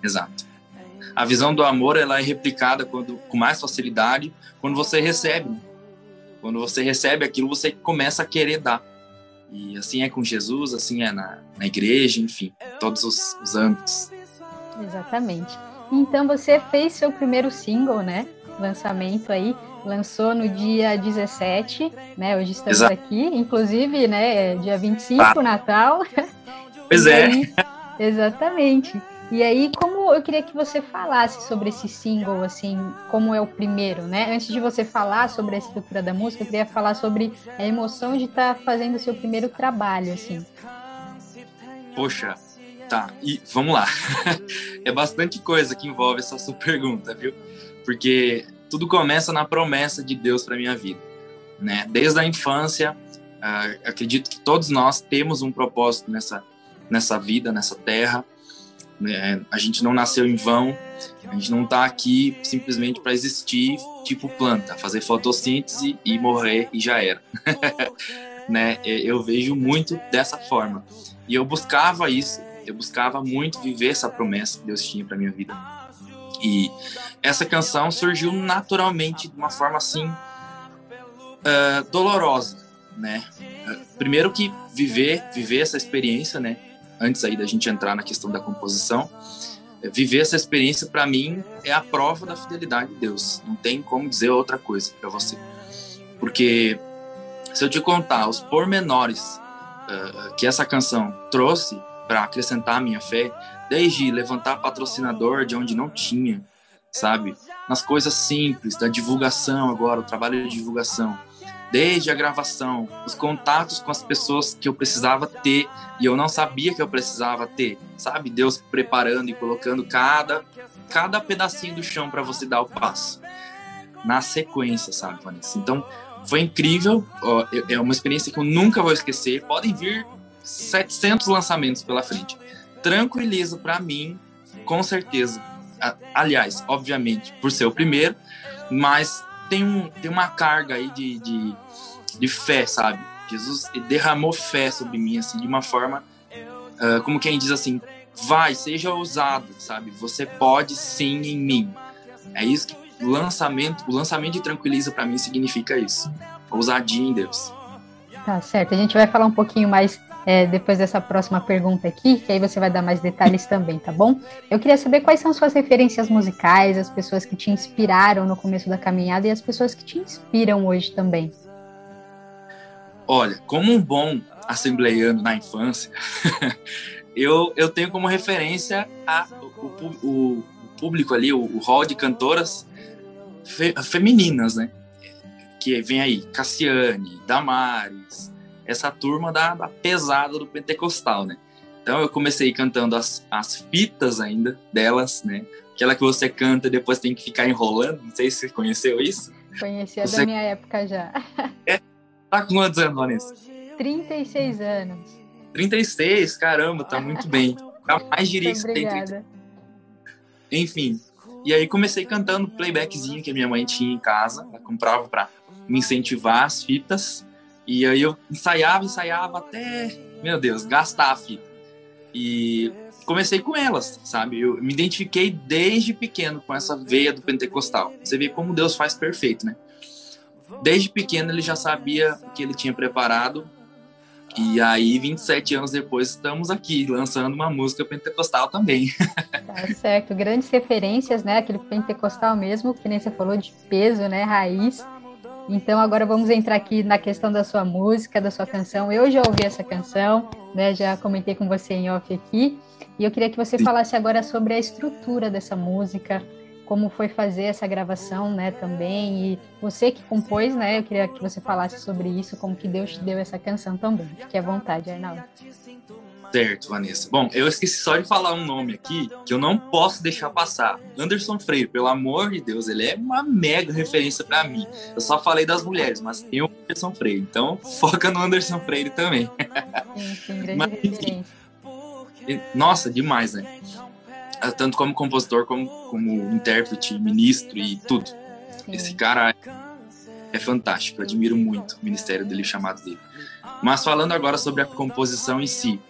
Exato a visão do amor ela é replicada quando, com mais facilidade quando você recebe. Quando você recebe aquilo, você começa a querer dar. E assim é com Jesus, assim é na, na igreja, enfim, todos os, os âmbitos. Exatamente. Então você fez seu primeiro single, né? Lançamento aí, lançou no dia 17, né? Hoje estamos Exato. aqui, inclusive, né? É dia 25, ah. Natal. Pois é. exatamente. E aí, como eu queria que você falasse sobre esse single, assim, como é o primeiro, né? Antes de você falar sobre a estrutura da música, eu queria falar sobre a emoção de estar tá fazendo o seu primeiro trabalho, assim. Poxa, tá. E vamos lá. é bastante coisa que envolve essa sua pergunta, viu? Porque tudo começa na promessa de Deus para minha vida, né? Desde a infância, uh, acredito que todos nós temos um propósito nessa nessa vida, nessa terra né? A gente não nasceu em vão, a gente não está aqui simplesmente para existir, tipo planta, fazer fotossíntese e morrer e já era. né? Eu vejo muito dessa forma. E eu buscava isso, eu buscava muito viver essa promessa que Deus tinha para minha vida. E essa canção surgiu naturalmente de uma forma assim uh, dolorosa, né? primeiro que viver, viver essa experiência, né? Antes aí da gente entrar na questão da composição, é, viver essa experiência para mim é a prova da fidelidade de Deus. Não tem como dizer outra coisa para você. Porque se eu te contar os pormenores uh, que essa canção trouxe para acrescentar a minha fé, desde levantar patrocinador de onde não tinha, sabe? Nas coisas simples, da divulgação agora, o trabalho de divulgação, desde a gravação, os contatos com as pessoas que eu precisava ter e eu não sabia que eu precisava ter, sabe? Deus preparando e colocando cada cada pedacinho do chão para você dar o passo na sequência, sabe, Vanessa? Então, foi incrível, é uma experiência que eu nunca vou esquecer. Podem vir 700 lançamentos pela frente. Tranquiliza para mim, com certeza. Aliás, obviamente, por ser o primeiro, mas tem, um, tem uma carga aí de, de, de fé, sabe? Jesus derramou fé sobre mim, assim, de uma forma, uh, como quem diz assim, vai, seja ousado, sabe? Você pode sim em mim. É isso que o lançamento, o lançamento de Tranquiliza para mim significa isso. Ousadia em Deus. Tá certo. A gente vai falar um pouquinho mais é, depois dessa próxima pergunta aqui, que aí você vai dar mais detalhes também, tá bom? Eu queria saber quais são suas referências musicais, as pessoas que te inspiraram no começo da caminhada e as pessoas que te inspiram hoje também. Olha, como um bom assembleiano na infância, eu, eu tenho como referência a, o, o, o público ali, o, o hall de cantoras fe, femininas, né? Que vem aí Cassiane, Damares, essa turma da, da pesada do pentecostal, né? Então eu comecei cantando as, as fitas ainda delas, né? Aquela que você canta e depois tem que ficar enrolando. Não sei se você conheceu isso. Conhecia você... da minha época já. É, Tá com quantos anos, Vanessa? 36 anos. 36, caramba, tá muito bem. Jamais diria que você tem 30. Obrigada. Enfim. E aí comecei cantando playbackzinho que a minha mãe tinha em casa. Ela comprava pra me incentivar as fitas. E aí eu ensaiava, ensaiava até, meu Deus, gastar a fita. E comecei com elas, sabe? Eu me identifiquei desde pequeno com essa veia do pentecostal. Você vê como Deus faz perfeito, né? Desde pequeno ele já sabia o que ele tinha preparado. E aí, 27 anos depois, estamos aqui lançando uma música pentecostal também. Tá certo. Grandes referências, né? Aquele pentecostal mesmo, que nem você falou, de peso, né? Raiz. Então agora vamos entrar aqui na questão da sua música, da sua canção. Eu já ouvi essa canção, né? Já comentei com você em off aqui. E eu queria que você falasse agora sobre a estrutura dessa música, como foi fazer essa gravação, né, também. E você que compôs, né? Eu queria que você falasse sobre isso, como que Deus te deu essa canção também. Fique à vontade, Arnaldo. Certo, Vanessa. Bom, eu esqueci só de falar um nome aqui que eu não posso deixar passar. Anderson Freire, pelo amor de Deus, ele é uma mega referência para mim. Eu só falei das mulheres, mas tem o Anderson Freire, então foca no Anderson Freire também. Sim, sim, grande Mas, enfim, Nossa, demais, né? Ah, Tanto como compositor, como como intérprete, ministro e tudo. Esse cara é, é fantástico, eu admiro muito o ministério dele, o chamado dele. Mas falando agora sobre a composição em si.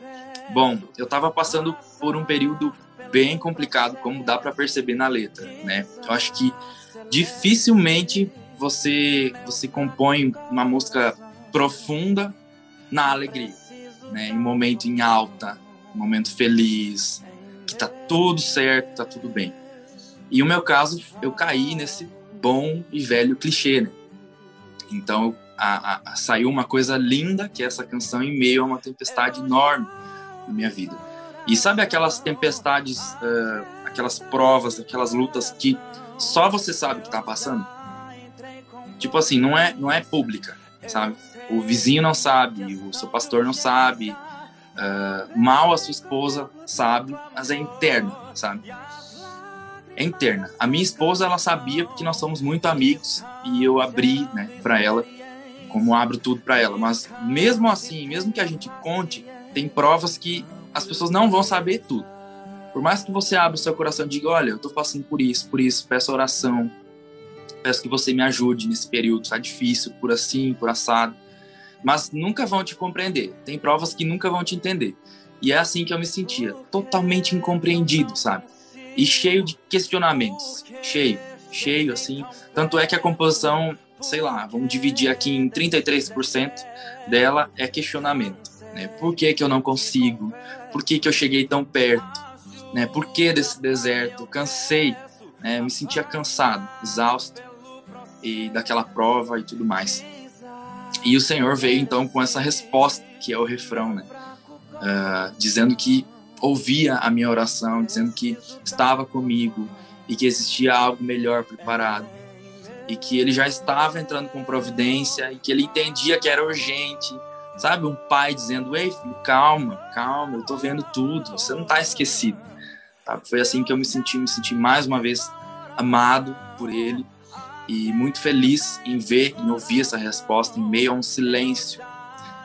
Bom, eu estava passando por um período bem complicado, como dá para perceber na letra, né? Eu acho que dificilmente você você compõe uma música profunda na alegria, né? Em momento em alta, momento feliz, que tá tudo certo, tá tudo bem. E o meu caso, eu caí nesse bom e velho clichê, né? Então, a- a- a- saiu uma coisa linda, que é essa canção em meio a uma tempestade enorme na minha vida. E sabe aquelas tempestades, eh, aquelas provas, aquelas lutas que só você sabe que tá passando? Tipo assim, não é, não é pública, sabe? O vizinho não sabe, o seu pastor não sabe, ah, mal a sua esposa sabe, mas é interno, sabe? É interna. A minha esposa, ela sabia porque nós somos muito amigos e eu abri, né, para ela, como abro tudo para ela. Mas mesmo assim, mesmo que a gente conte, tem provas que as pessoas não vão saber tudo. Por mais que você abra o seu coração e diga, olha, eu tô passando por isso, por isso, peço oração, peço que você me ajude nesse período, tá difícil, por assim, por assado. Mas nunca vão te compreender. Tem provas que nunca vão te entender. E é assim que eu me sentia, totalmente incompreendido, sabe? E cheio de questionamentos, cheio, cheio assim. Tanto é que a composição, sei lá, vamos dividir aqui em 33% dela é questionamento, né? Por que que eu não consigo? Por que que eu cheguei tão perto? Né? Por que desse deserto? Cansei, né? Me sentia cansado, exausto e daquela prova e tudo mais. E o Senhor veio então com essa resposta, que é o refrão, né? Ah, dizendo que ouvia a minha oração, dizendo que estava comigo e que existia algo melhor preparado e que ele já estava entrando com providência e que ele entendia que era urgente, sabe? Um pai dizendo: "Ei, filho, calma, calma, eu tô vendo tudo, você não tá esquecido". Tá? Foi assim que eu me senti, me senti mais uma vez amado por ele e muito feliz em ver, em ouvir essa resposta em meio a um silêncio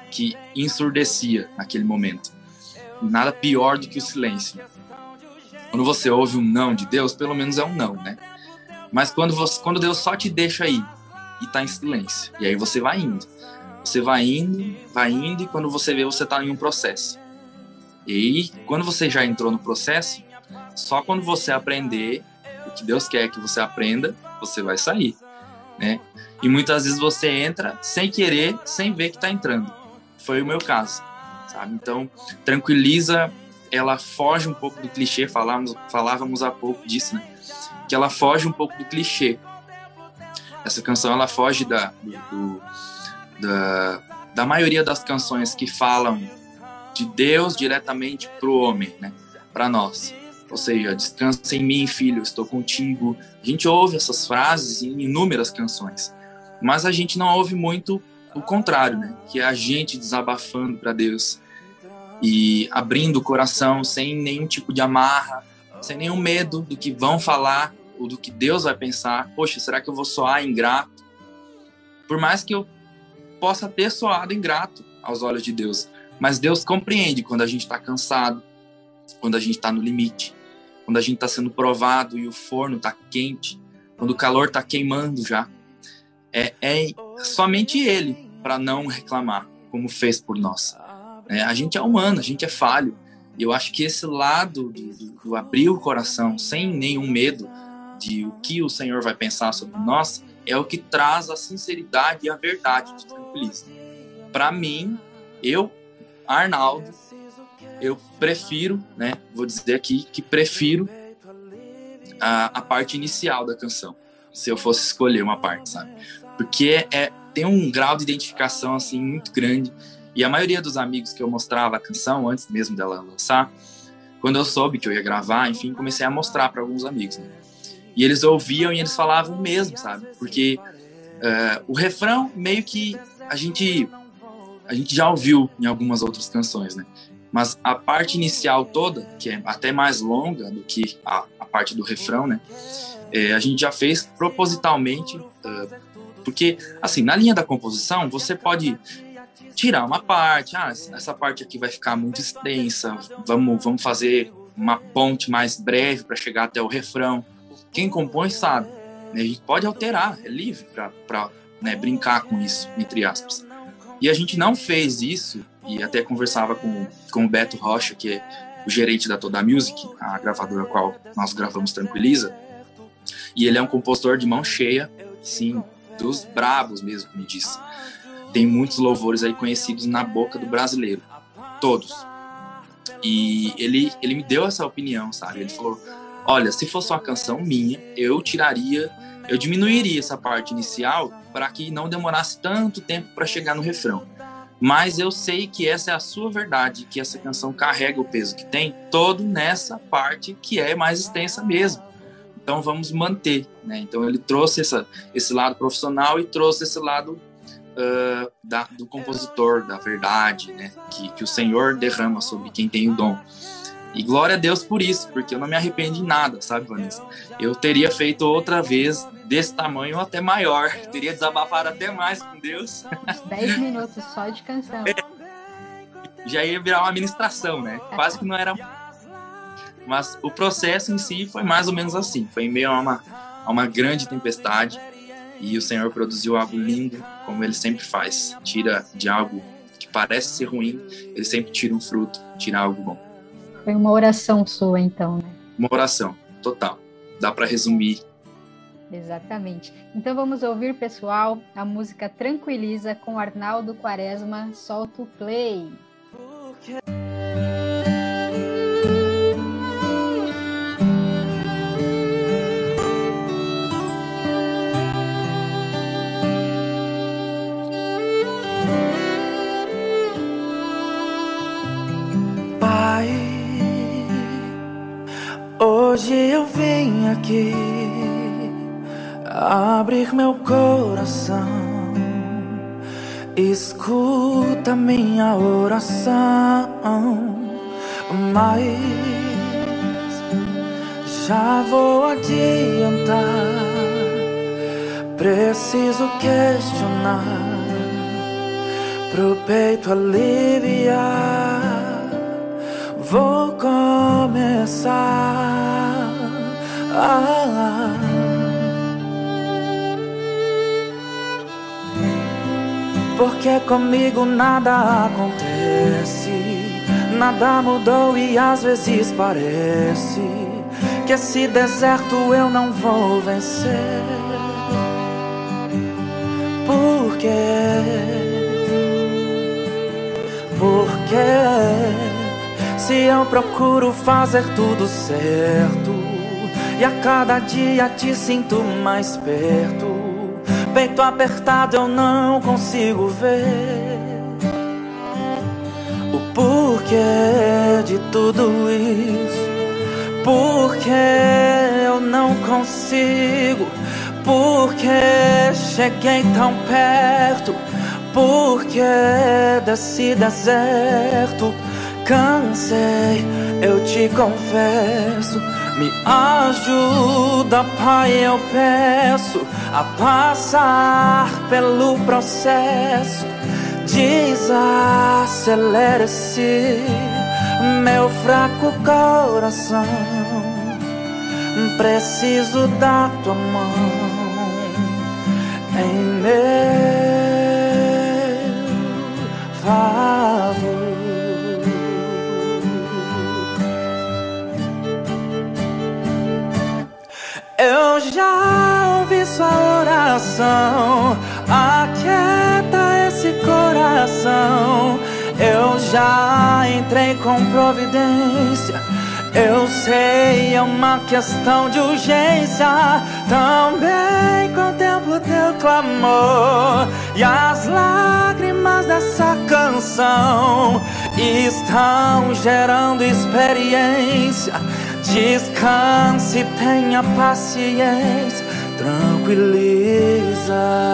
que ensurdecia naquele momento. Nada pior do que o silêncio. Quando você ouve um não de Deus, pelo menos é um não, né? Mas quando, você, quando Deus só te deixa aí e tá em silêncio, e aí você vai indo. Você vai indo, vai indo, e quando você vê, você tá em um processo. E aí, quando você já entrou no processo, só quando você aprender o que Deus quer que você aprenda, você vai sair, né? E muitas vezes você entra sem querer, sem ver que está entrando. Foi o meu caso, sabe? Então, tranquiliza, ela foge um pouco do clichê, falávamos, falávamos há pouco disso, né? Que ela foge um pouco do clichê. Essa canção ela foge da, do- da, da maioria das canções que falam de Deus diretamente para o homem, né? Para nós. Ou seja, descansa em mim, filho, estou contigo. A gente ouve essas frases em inúmeras canções, mas a gente não ouve muito o contrário, né? Que é a gente desabafando para Deus e abrindo o coração sem nenhum tipo de amarra, sem nenhum medo do que vão falar ou do que Deus vai pensar. Poxa, será que eu vou soar ingrato? Por mais que eu possa ter soado ingrato aos olhos de Deus. Mas Deus compreende quando a gente está cansado, quando a gente está no limite, quando a gente está sendo provado e o forno está quente, quando o calor está queimando já. É, é somente Ele para não reclamar, como fez por nós. É, a gente é humano, a gente é falho. E eu acho que esse lado do, do, do abrir o coração sem nenhum medo de o que o Senhor vai pensar sobre nós é o que traz a sinceridade e a verdade de tranquiliza. Para mim, eu, Arnaldo, eu prefiro, né? Vou dizer aqui que prefiro a, a parte inicial da canção, se eu fosse escolher uma parte, sabe? Porque é, tem um grau de identificação assim muito grande e a maioria dos amigos que eu mostrava a canção antes mesmo dela lançar, quando eu soube que eu ia gravar, enfim, comecei a mostrar para alguns amigos. Né? E eles ouviam e eles falavam mesmo, sabe? Porque uh, o refrão meio que a gente a gente já ouviu em algumas outras canções, né? Mas a parte inicial toda, que é até mais longa do que a, a parte do refrão, né? É, a gente já fez propositalmente, uh, porque assim na linha da composição você pode tirar uma parte, ah, essa parte aqui vai ficar muito extensa, vamos vamos fazer uma ponte mais breve para chegar até o refrão quem compõe sabe. A gente pode alterar, é livre para né, brincar com isso, entre aspas. E a gente não fez isso, e até conversava com, com o Beto Rocha, que é o gerente da Toda Music, a gravadora a qual nós gravamos Tranquiliza, e ele é um compositor de mão cheia, sim, dos bravos mesmo, me disse. Tem muitos louvores aí conhecidos na boca do brasileiro, todos. E ele, ele me deu essa opinião, sabe? Ele falou: olha, se fosse uma canção minha, eu tiraria, eu diminuiria essa parte inicial para que não demorasse tanto tempo para chegar no refrão. Mas eu sei que essa é a sua verdade, que essa canção carrega o peso que tem todo nessa parte que é mais extensa mesmo. Então vamos manter, né? Então ele trouxe essa, esse lado profissional e trouxe esse lado uh, da, do compositor, da verdade, né? Que, que o Senhor derrama sobre quem tem o dom. E glória a Deus por isso, porque eu não me arrependo de nada, sabe, Vanessa? Eu teria feito outra vez desse tamanho ou até maior. Teria desabafado até mais com Deus. 10 minutos só de canção. Já ia virar uma administração, né? Quase que não era. Mas o processo em si foi mais ou menos assim. Foi em meio a uma, a uma grande tempestade. E o Senhor produziu algo lindo, como ele sempre faz. Tira de algo que parece ser ruim, ele sempre tira um fruto, tira algo bom. Foi uma oração sua, então, né? Uma oração, total. Dá para resumir. Exatamente. Então vamos ouvir, pessoal, a música Tranquiliza com Arnaldo Quaresma. Solta o play. Pai, aqui abrir meu coração. Escuta minha oração, mas já vou adiantar. Preciso questionar pro peito aliviar. Vou começar. Porque comigo nada acontece, nada mudou e às vezes parece que esse deserto eu não vou vencer. Por quê? Porque se eu procuro fazer tudo certo e a cada dia te sinto mais perto, peito apertado eu não consigo ver. O porquê de tudo isso. Porque eu não consigo, porque cheguei tão perto, porque desse deserto? Cansei, eu te confesso. Me ajuda, Pai, eu peço a passar pelo processo. Desacelere-se, meu fraco coração. Preciso da tua mão em meu favor. Sua oração, aquieta esse coração. Eu já entrei com providência. Eu sei, é uma questão de urgência. Também contemplo teu clamor e as lágrimas dessa canção estão gerando experiência. Descanse, tenha paciência, tranquiliza.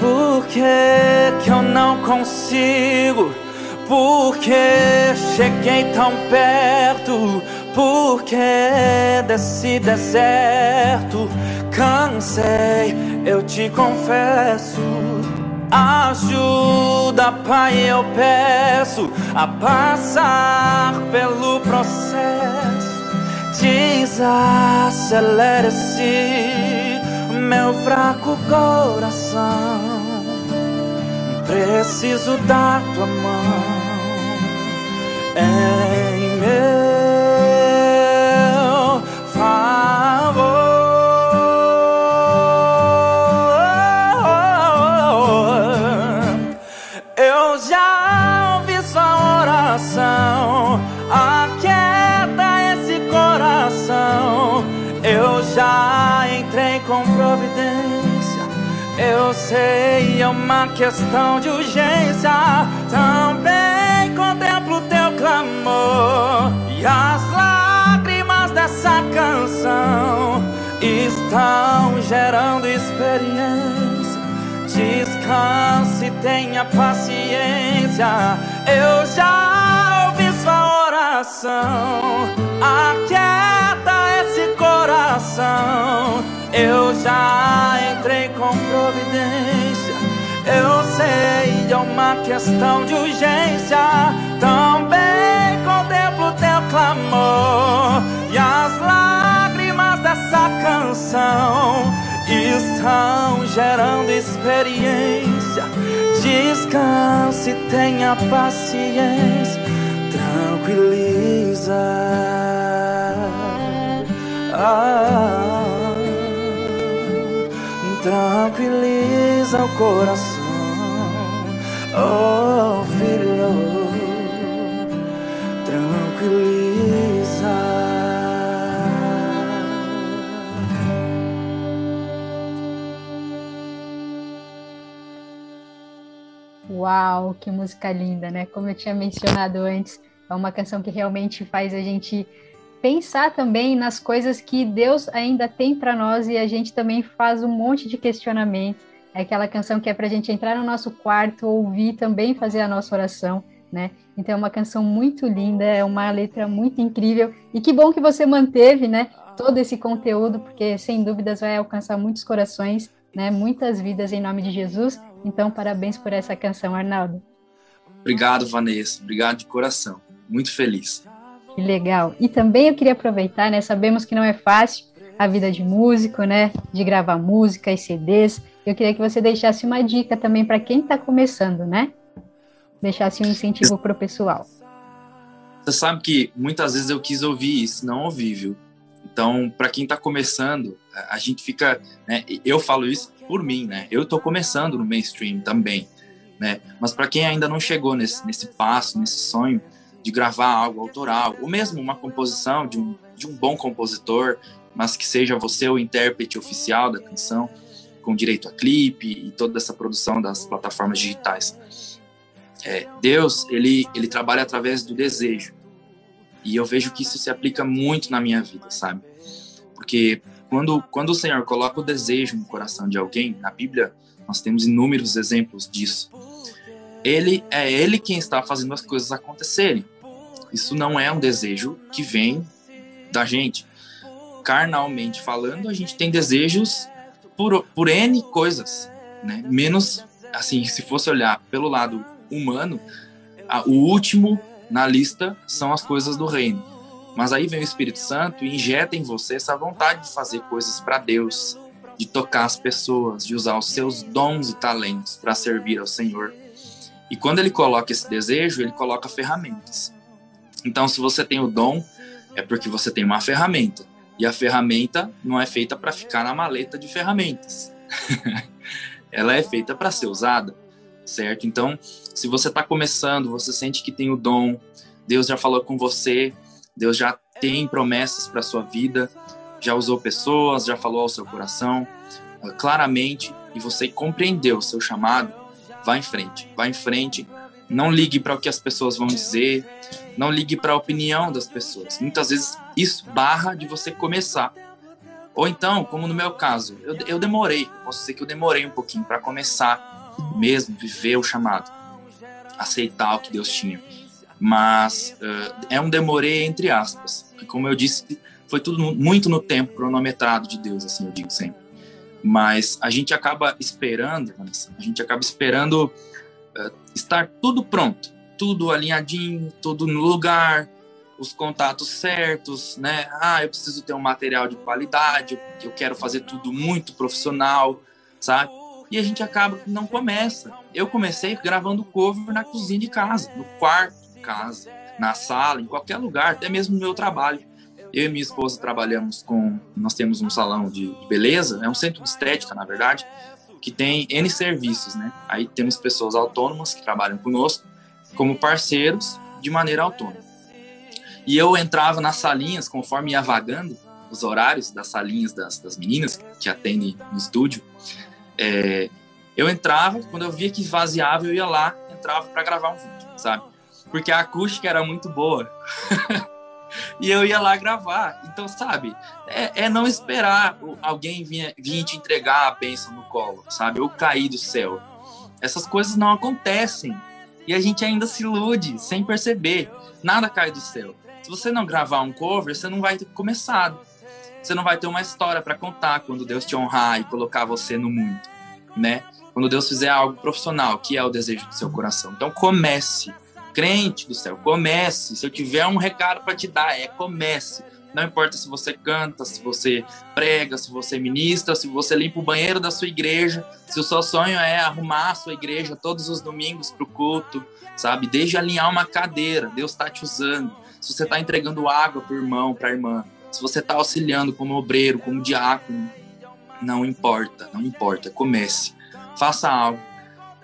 Por que, que eu não consigo? Por que cheguei tão perto? Por que desse deserto? Cansei, eu te confesso. Ajuda, Pai, eu peço a passar pelo processo. Desacelere-se, meu fraco coração. Preciso da tua mão em meu sei, é uma questão de urgência. Também contemplo teu clamor e as lágrimas dessa canção estão gerando experiência. Descanse, tenha paciência. Eu já ouvi sua oração. Aquieta esse coração. Eu já entrei com Eu sei, é uma questão de urgência. Também contemplo teu clamor e as lágrimas dessa canção estão gerando experiência. Descanse, tenha paciência, tranquiliza. Ah, tranquiliza o coração, oh filho, tranquiliza. Uau, que música linda, né? Como eu tinha mencionado antes, é uma canção que realmente faz a gente pensar também nas coisas que Deus ainda tem para nós e a gente também faz um monte de questionamento. É aquela canção que é para a gente entrar no nosso quarto, ouvir também fazer a nossa oração, né? Então é uma canção muito linda, é uma letra muito incrível e que bom que você manteve, né? Todo esse conteúdo, porque sem dúvidas vai alcançar muitos corações, né? Muitas vidas em nome de Jesus. Então parabéns por essa canção, Arnaldo. Obrigado, Vanessa. Obrigado de coração. Muito feliz. Que legal. E também eu queria aproveitar, né? Sabemos que não é fácil a vida de músico, né? De gravar música e CDs. Eu queria que você deixasse uma dica também para quem está começando, né? Deixasse um incentivo para o pessoal. Você sabe que muitas vezes eu quis ouvir isso, não ouvi, viu? Então, para quem está começando, a gente fica, né? Eu falo isso por mim, né? Eu estou começando no mainstream também, né? Mas para quem ainda não chegou nesse, nesse passo, nesse sonho de gravar algo autoral, ou mesmo uma composição de um, de um bom compositor, mas que seja você o intérprete oficial da canção, com direito a clipe e toda essa produção das plataformas digitais. É, Deus, ele, ele trabalha através do desejo. E eu vejo que isso se aplica muito na minha vida, sabe? Porque quando, quando o Senhor coloca o desejo no coração de alguém, na Bíblia nós temos inúmeros exemplos disso. Ele é ele quem está fazendo as coisas acontecerem. Isso não é um desejo que vem da gente. Carnalmente falando, a gente tem desejos por, por N coisas, né? Menos, assim, se fosse olhar pelo lado humano, a, o último na lista são as coisas do reino. Mas aí vem o Espírito Santo e injeta em você essa vontade de fazer coisas para Deus, de tocar as pessoas, de usar os seus dons e talentos para servir ao Senhor. E quando ele coloca esse desejo, ele coloca ferramentas. Então, se você tem o dom, é porque você tem uma ferramenta. E a ferramenta não é feita para ficar na maleta de ferramentas. Ela é feita para ser usada, certo? Então, se você está começando, você sente que tem o dom, Deus já falou com você, Deus já tem promessas para sua vida, já usou pessoas, já falou ao seu coração uh, claramente e você compreendeu o seu chamado, vá em frente, vá em frente. Não ligue para o que as pessoas vão dizer, não ligue para a opinião das pessoas. Muitas vezes isso barra de você começar. Ou então, como no meu caso, eu, eu demorei, posso dizer que eu demorei um pouquinho para começar mesmo, viver o chamado, aceitar o que Deus tinha. Mas uh, é um demorei entre aspas, porque como eu disse, foi tudo muito no tempo cronometrado de Deus, assim eu digo sempre. Mas a gente acaba esperando, a gente acaba esperando estar tudo pronto, tudo alinhadinho, tudo no lugar, os contatos certos, né? Ah, eu preciso ter um material de qualidade, eu quero fazer tudo muito profissional, sabe? E a gente acaba que não começa. Eu comecei gravando cover na cozinha de casa, no quarto de casa, na sala, em qualquer lugar, até mesmo no meu trabalho. Eu e minha esposa trabalhamos com. Nós temos um salão de beleza, é um centro de estética, na verdade, que tem N serviços, né? Aí temos pessoas autônomas que trabalham conosco como parceiros de maneira autônoma. E eu entrava nas salinhas, conforme ia vagando os horários das salinhas das, das meninas que atendem no estúdio. É, eu entrava, quando eu via que esvaziava, eu ia lá, entrava para gravar um vídeo, sabe? Porque a acústica era muito boa. e eu ia lá gravar. Então, sabe, é, é não esperar alguém vir, vir te entregar a bênção no colo, sabe? Ou cair do céu. Essas coisas não acontecem. E a gente ainda se ilude sem perceber. Nada cai do céu. Se você não gravar um cover, você não vai ter começado. Você não vai ter uma história para contar quando Deus te honrar e colocar você no mundo, né? Quando Deus fizer algo profissional, que é o desejo do seu coração. Então comece. Crente do céu, comece. Se eu tiver um recado para te dar, é comece. Não importa se você canta, se você prega, se você ministra, se você limpa o banheiro da sua igreja, se o seu sonho é arrumar a sua igreja todos os domingos para o culto, sabe? Desde alinhar uma cadeira, Deus está te usando. Se você está entregando água para o irmão, para a irmã, se você está auxiliando como obreiro, como diácono, não importa, não importa, comece, faça algo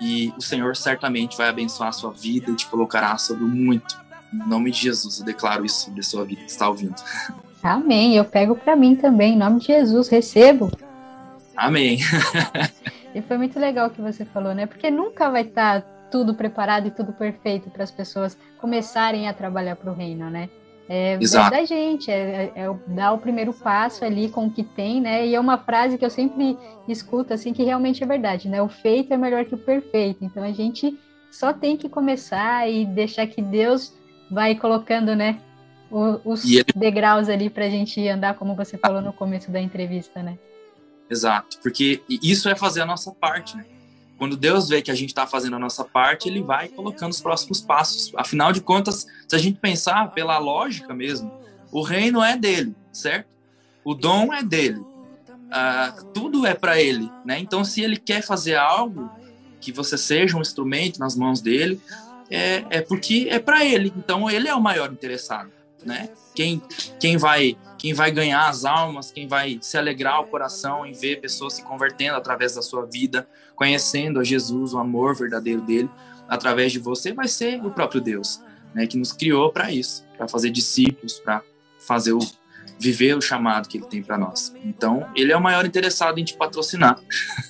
e o Senhor certamente vai abençoar a sua vida e te colocará sobre muito em nome de Jesus, eu declaro isso sobre a sua vida que está ouvindo. Amém. Eu pego para mim também, em nome de Jesus, recebo. Amém. e foi muito legal o que você falou, né? Porque nunca vai estar tá tudo preparado e tudo perfeito para as pessoas começarem a trabalhar para o reino, né? É, é, da gente, é, é, é, dar o primeiro passo ali com o que tem, né? E é uma frase que eu sempre escuto, assim, que realmente é verdade, né? O feito é melhor que o perfeito. Então a gente só tem que começar e deixar que Deus vai colocando, né, os ele... degraus ali para a gente andar, como você falou no começo da entrevista, né? Exato, porque isso é fazer a nossa parte, né? Quando Deus vê que a gente está fazendo a nossa parte, Ele vai colocando os próximos passos. Afinal de contas, se a gente pensar pela lógica mesmo, o reino é dele, certo? O dom é dele. Uh, tudo é para Ele, né? Então, se Ele quer fazer algo, que você seja um instrumento nas mãos dele, é, é porque é para ele. Então ele é o maior interessado, né? Quem, quem vai quem vai ganhar as almas, quem vai se alegrar o coração em ver pessoas se convertendo através da sua vida, conhecendo a Jesus, o amor verdadeiro dele, através de você, vai ser o próprio Deus, né? Que nos criou para isso, para fazer discípulos, para fazer o viver o chamado que ele tem para nós. Então, ele é o maior interessado em te patrocinar.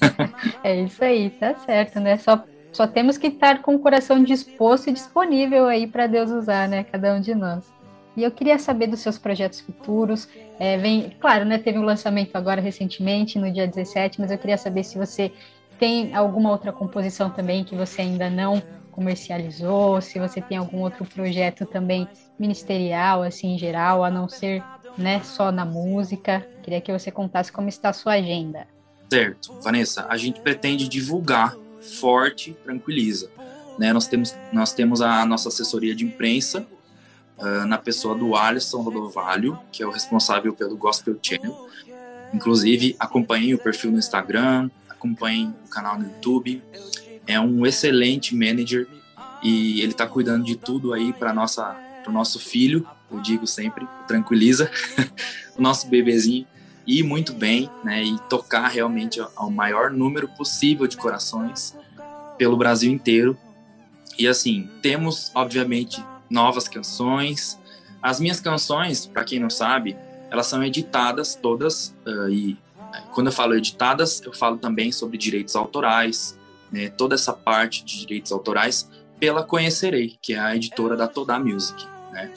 é isso aí, tá certo, né? Só só temos que estar com o coração disposto e disponível aí para Deus usar, né? Cada um de nós. E eu queria saber dos seus projetos futuros. É, vem, claro, né, teve um lançamento agora recentemente, no dia 17, mas eu queria saber se você tem alguma outra composição também que você ainda não comercializou, se você tem algum outro projeto também ministerial, assim, em geral, a não ser né, só na música. Queria que você contasse como está a sua agenda. Certo. Vanessa, a gente pretende divulgar forte, tranquiliza. Né? Nós, temos, nós temos a nossa assessoria de imprensa, uh, na pessoa do Alisson Rodovalho, que é o responsável pelo Gospel Channel. Inclusive, acompanhem o perfil no Instagram, acompanhem o canal no YouTube. É um excelente manager e ele está cuidando de tudo aí para nossa nosso filho, eu digo sempre, tranquiliza, o nosso bebezinho ir muito bem, né, e tocar realmente ao maior número possível de corações pelo Brasil inteiro. E assim, temos obviamente novas canções. As minhas canções, para quem não sabe, elas são editadas todas uh, e quando eu falo editadas, eu falo também sobre direitos autorais, né, toda essa parte de direitos autorais pela Conhecerei, que é a editora da Toda Music. Né?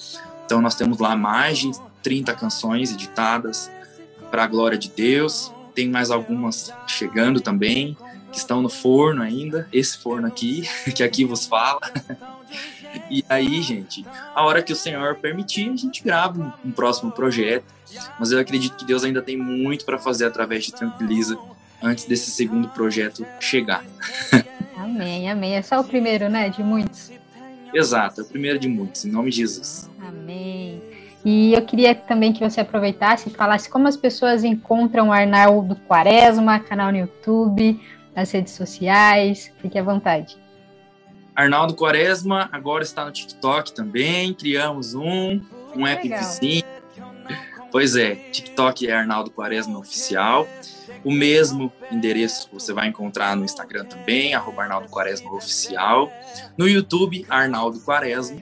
Então nós temos lá mais de 30 canções editadas para a glória de Deus. Tem mais algumas chegando também, que estão no forno ainda, esse forno aqui, que aqui vos fala. E aí, gente, a hora que o Senhor permitir, a gente grava um, um próximo projeto. Mas eu acredito que Deus ainda tem muito para fazer através de Tranquiliza antes desse segundo projeto chegar. Amém, amém. É só o primeiro, né? De muitos. Exato, é o primeiro de muitos, em nome de Jesus. Amém. E eu queria também que você aproveitasse e falasse como as pessoas encontram o Arnaldo Quaresma, canal no YouTube, nas redes sociais. Fique à vontade. Arnaldo Quaresma agora está no TikTok também. Criamos um, um app vizinho. Pois é, TikTok é Arnaldo Quaresma Oficial. O mesmo endereço você vai encontrar no Instagram também, arroba Arnaldo Quaresma Oficial. No YouTube, Arnaldo Quaresma.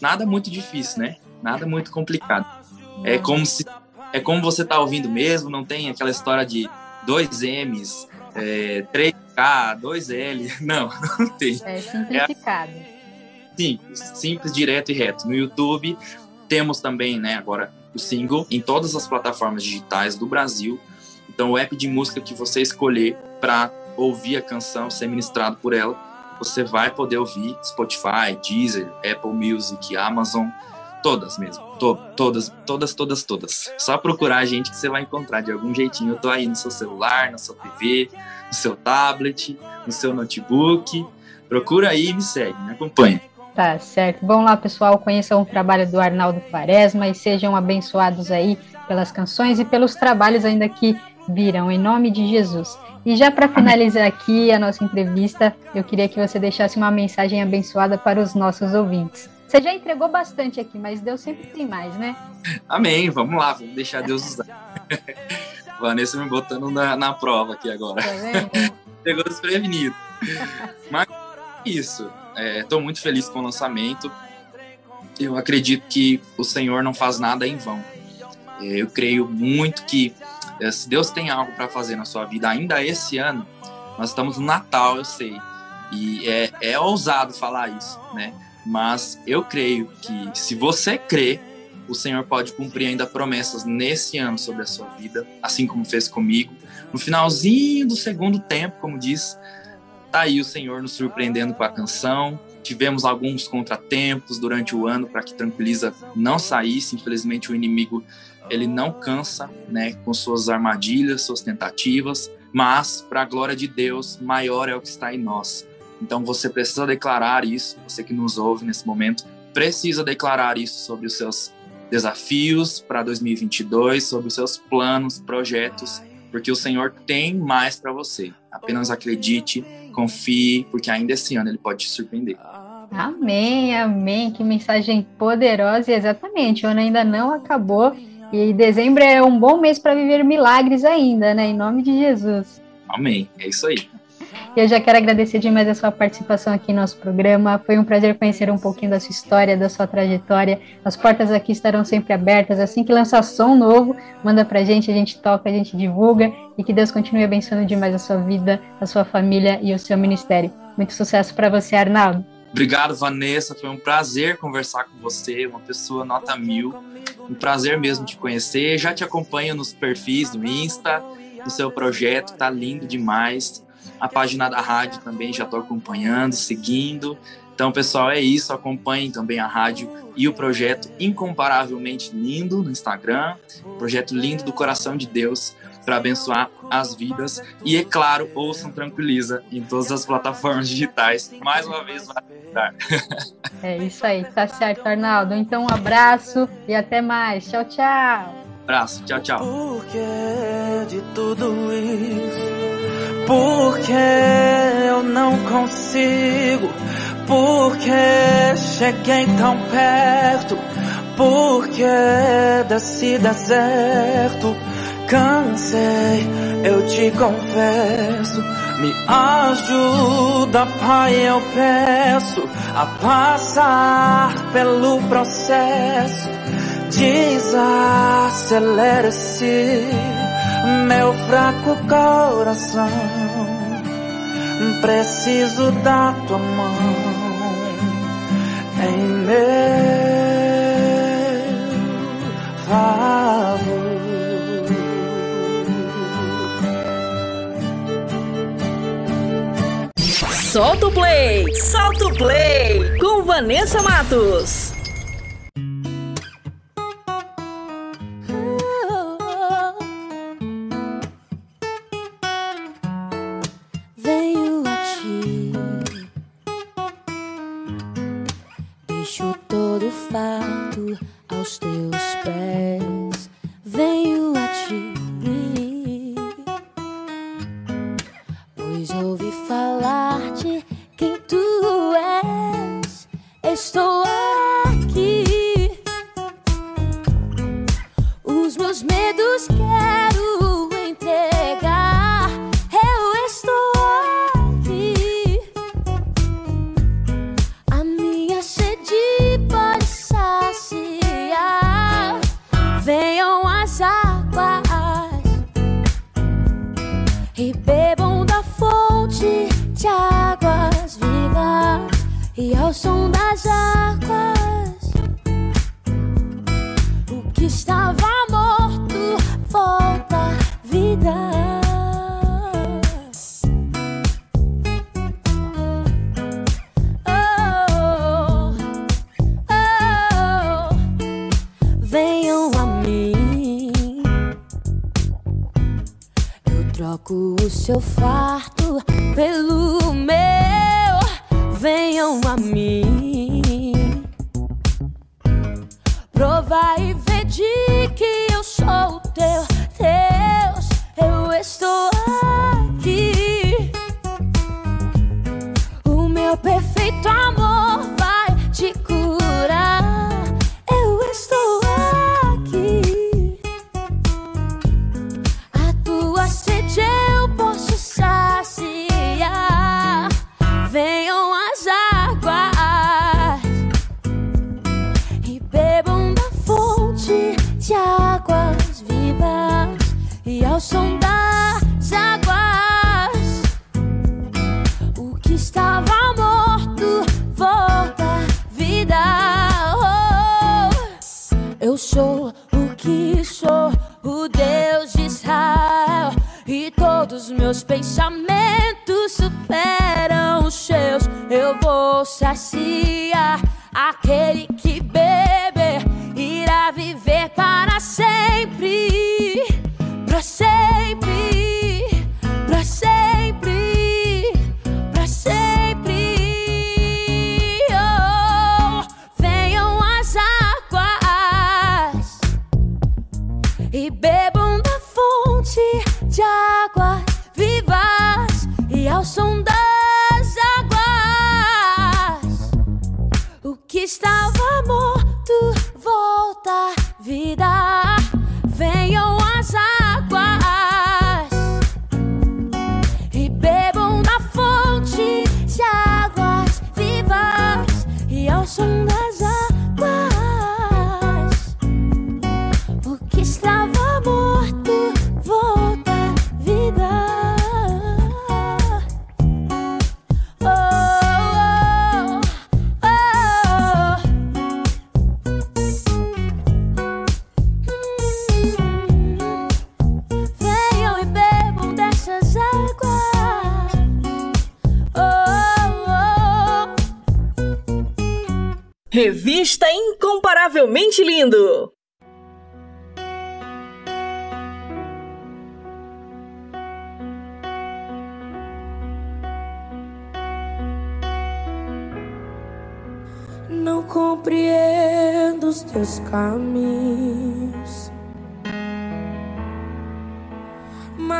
Nada muito difícil, né? Nada muito complicado. É como se é como você tá ouvindo mesmo, não tem aquela história de dois M's, é, 3K, 2L. Não, não tem. É simplificado. É simples, simples, direto e reto. No YouTube temos também, né, agora o single em todas as plataformas digitais do Brasil. Então, o app de música que você escolher para ouvir a canção, ser ministrado por ela, você vai poder ouvir Spotify, Deezer, Apple Music, Amazon, todas mesmo, to todas, todas, todas, todas. Só procurar a gente que você vai encontrar de algum jeitinho. Eu tô aí no seu celular, na sua TV, no seu tablet, no seu notebook. Procura aí e me segue, me acompanha. Tá certo. Vão lá, pessoal, conheçam o trabalho do Arnaldo Quaresma e sejam abençoados aí pelas canções e pelos trabalhos ainda que viram, em nome de Jesus. E já para finalizar aqui a nossa entrevista, eu queria que você deixasse uma mensagem abençoada para os nossos ouvintes. Você já entregou bastante aqui, mas Deus sempre tem mais, né? Amém, vamos lá, vamos deixar Deus usar. Vanessa me botando na, na prova aqui agora. Tá Pegou desprevenido. Mas isso, estou é, muito feliz com o lançamento. Eu acredito que o Senhor não faz nada em vão. É, eu creio muito que é, se Deus tem algo para fazer na sua vida ainda esse ano, nós estamos no Natal, eu sei. E é, é ousado falar isso, né? Mas eu creio que se você crê, o Senhor pode cumprir ainda promessas nesse ano sobre a sua vida, assim como fez comigo. No finalzinho do segundo tempo, como diz, tá aí o Senhor nos surpreendendo com a canção. Tivemos alguns contratempos durante o ano para que Tranquiliza não saísse. Infelizmente, o inimigo ele não cansa, né, com suas armadilhas, suas tentativas, mas para a glória de Deus, maior é o que está em nós. Então você precisa declarar isso, você que nos ouve nesse momento, precisa declarar isso sobre os seus desafios para 2022, sobre os seus planos, projetos, porque o Senhor tem mais para você. Apenas acredite, confie, porque ainda esse ano ele pode te surpreender. Amém, amém. Que mensagem poderosa e exatamente. O ano ainda não acabou e dezembro é um bom mês para viver milagres ainda, né? Em nome de Jesus. Amém. É isso aí. Eu já quero agradecer demais a sua participação aqui no nosso programa. Foi um prazer conhecer um pouquinho da sua história, da sua trajetória. As portas aqui estarão sempre abertas. Assim que lançar som novo, manda pra gente, a gente toca, a gente divulga. E que Deus continue abençoando demais a sua vida, a sua família e o seu ministério. Muito sucesso para você, Arnaldo. Obrigado, Vanessa. Foi um prazer conversar com você, uma pessoa nota mil. Um prazer mesmo te conhecer. Já te acompanho nos perfis do Insta, do seu projeto, tá lindo demais a página da rádio também já estou acompanhando, seguindo. Então, pessoal, é isso. Acompanhem também a rádio e o projeto Incomparavelmente Lindo no Instagram. Projeto lindo do coração de Deus para abençoar as vidas. E, é claro, ouçam Tranquiliza em todas as plataformas digitais. Mais uma vez, vai ajudar. É isso aí. Tá certo, Arnaldo. Então, um abraço e até mais. Tchau, tchau. Abraço. Tchau, tchau. De tudo isso? Porque eu não consigo. Porque cheguei tão perto. Porque desci deserto. Cansei, eu te confesso. Me ajuda, Pai, eu peço a passar pelo processo. Desacelere-se meu fraco coração. Preciso da tua mão em meu favor. Solta o play, solta o play com Vanessa Matos.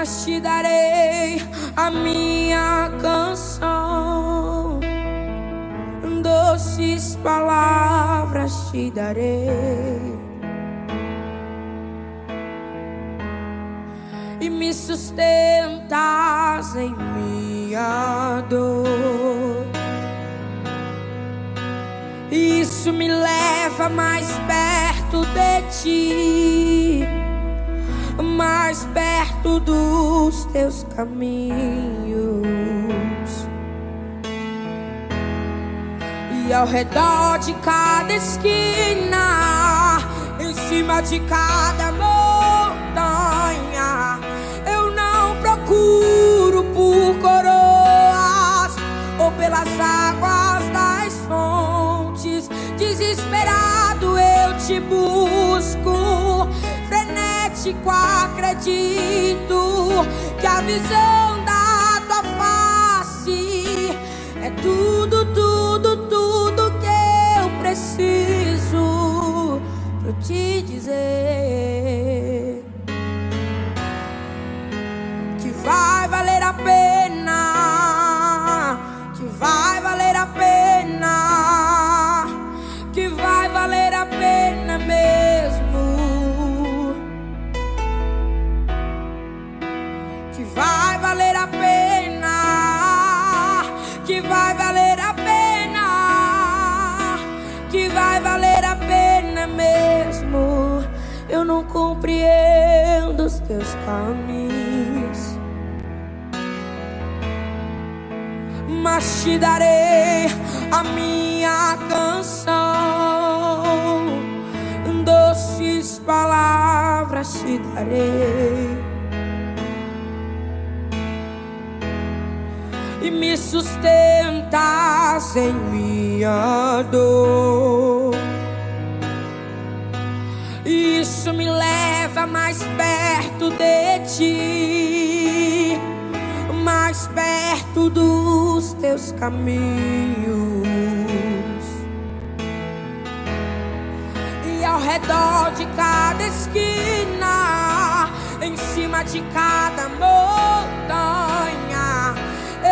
Mas te darei a minha canção. Doces palavras te darei. E me sustentas em minha dor. Isso me leva mais perto de ti, mais perto dos teus caminhos. E ao redor de cada esquina, em cima de cada montanha, eu não procuro frenético acredito que a visão da tua face é tudo, tudo, tudo que eu preciso pra te dizer que vai valer a pena, darei a minha canção. Doces palavras te darei. E me sustentas em minha dor. Isso me leva mais perto de ti perto dos teus caminhos. E ao redor de cada esquina, em cima de cada montanha,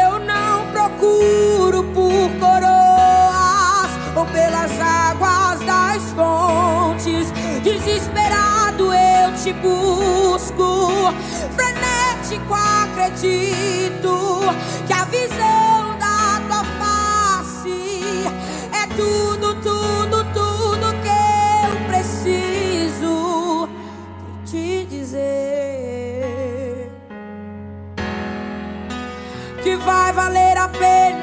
eu não procuro por coroas ou pelas águas das fontes. Desesperado eu te busco, acredito que a visão da tua face é tudo, tudo, tudo que eu preciso te dizer. Que vai valer a pena,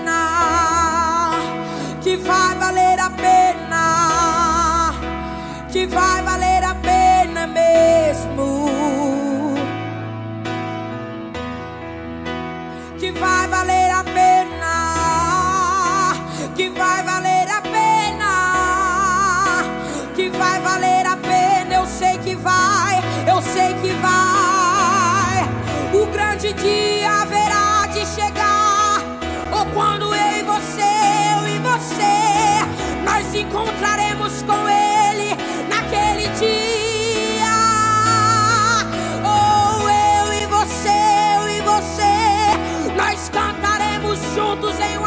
você, nós encontraremos com Ele naquele dia. Ou eu e você, eu e você, nós cantaremos juntos em uma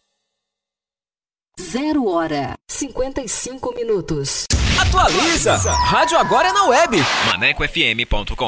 Zero hora, 55 minutos. Atualiza! Rádio agora é na web. ManecoFM.com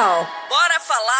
Bora falar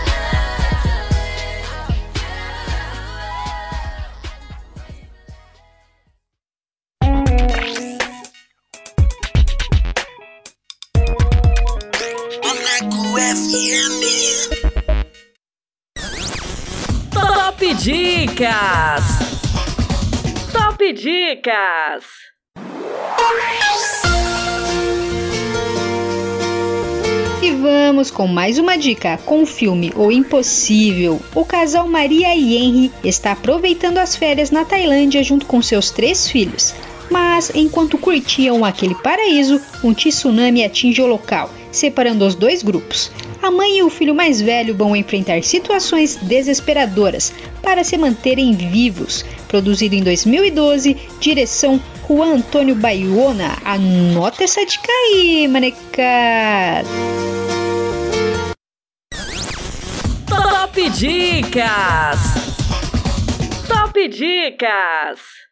Dicas! Top Dicas! E vamos com mais uma dica com o filme O Impossível. O casal Maria e Henry está aproveitando as férias na Tailândia junto com seus três filhos. Mas enquanto curtiam aquele paraíso, um tsunami atinge o local, separando os dois grupos. A mãe e o filho mais velho vão enfrentar situações desesperadoras para se manterem vivos. Produzido em 2012, direção Juan Antônio Baiona. Anota essa dica aí, manecada! Top Dicas! Top Dicas!